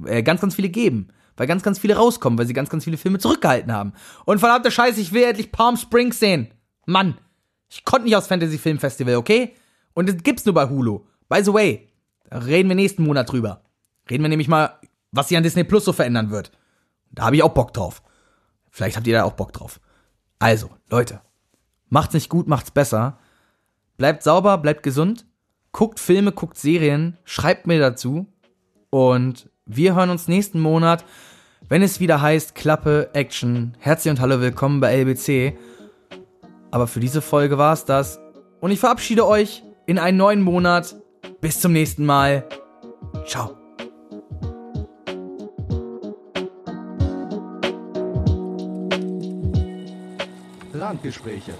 Äh, ganz, ganz viele geben. Weil ganz, ganz viele rauskommen, weil sie ganz, ganz viele Filme zurückgehalten haben. Und verdammte Scheiße, ich will endlich Palm Springs sehen. Mann, ich konnte nicht aufs Fantasy Film Festival, okay? Und das gibt's nur bei Hulu. By the way, da reden wir nächsten Monat drüber. Reden wir nämlich mal, was sich an Disney Plus so verändern wird. Da habe ich auch Bock drauf. Vielleicht habt ihr da auch Bock drauf. Also, Leute, Macht's nicht gut, macht's besser. Bleibt sauber, bleibt gesund. Guckt Filme, guckt Serien, schreibt mir dazu. Und wir hören uns nächsten Monat, wenn es wieder heißt Klappe, Action. Herzlich und hallo, willkommen bei LBC. Aber für diese Folge war es das. Und ich verabschiede euch in einen neuen Monat. Bis zum nächsten Mal. Ciao. Randgespräche.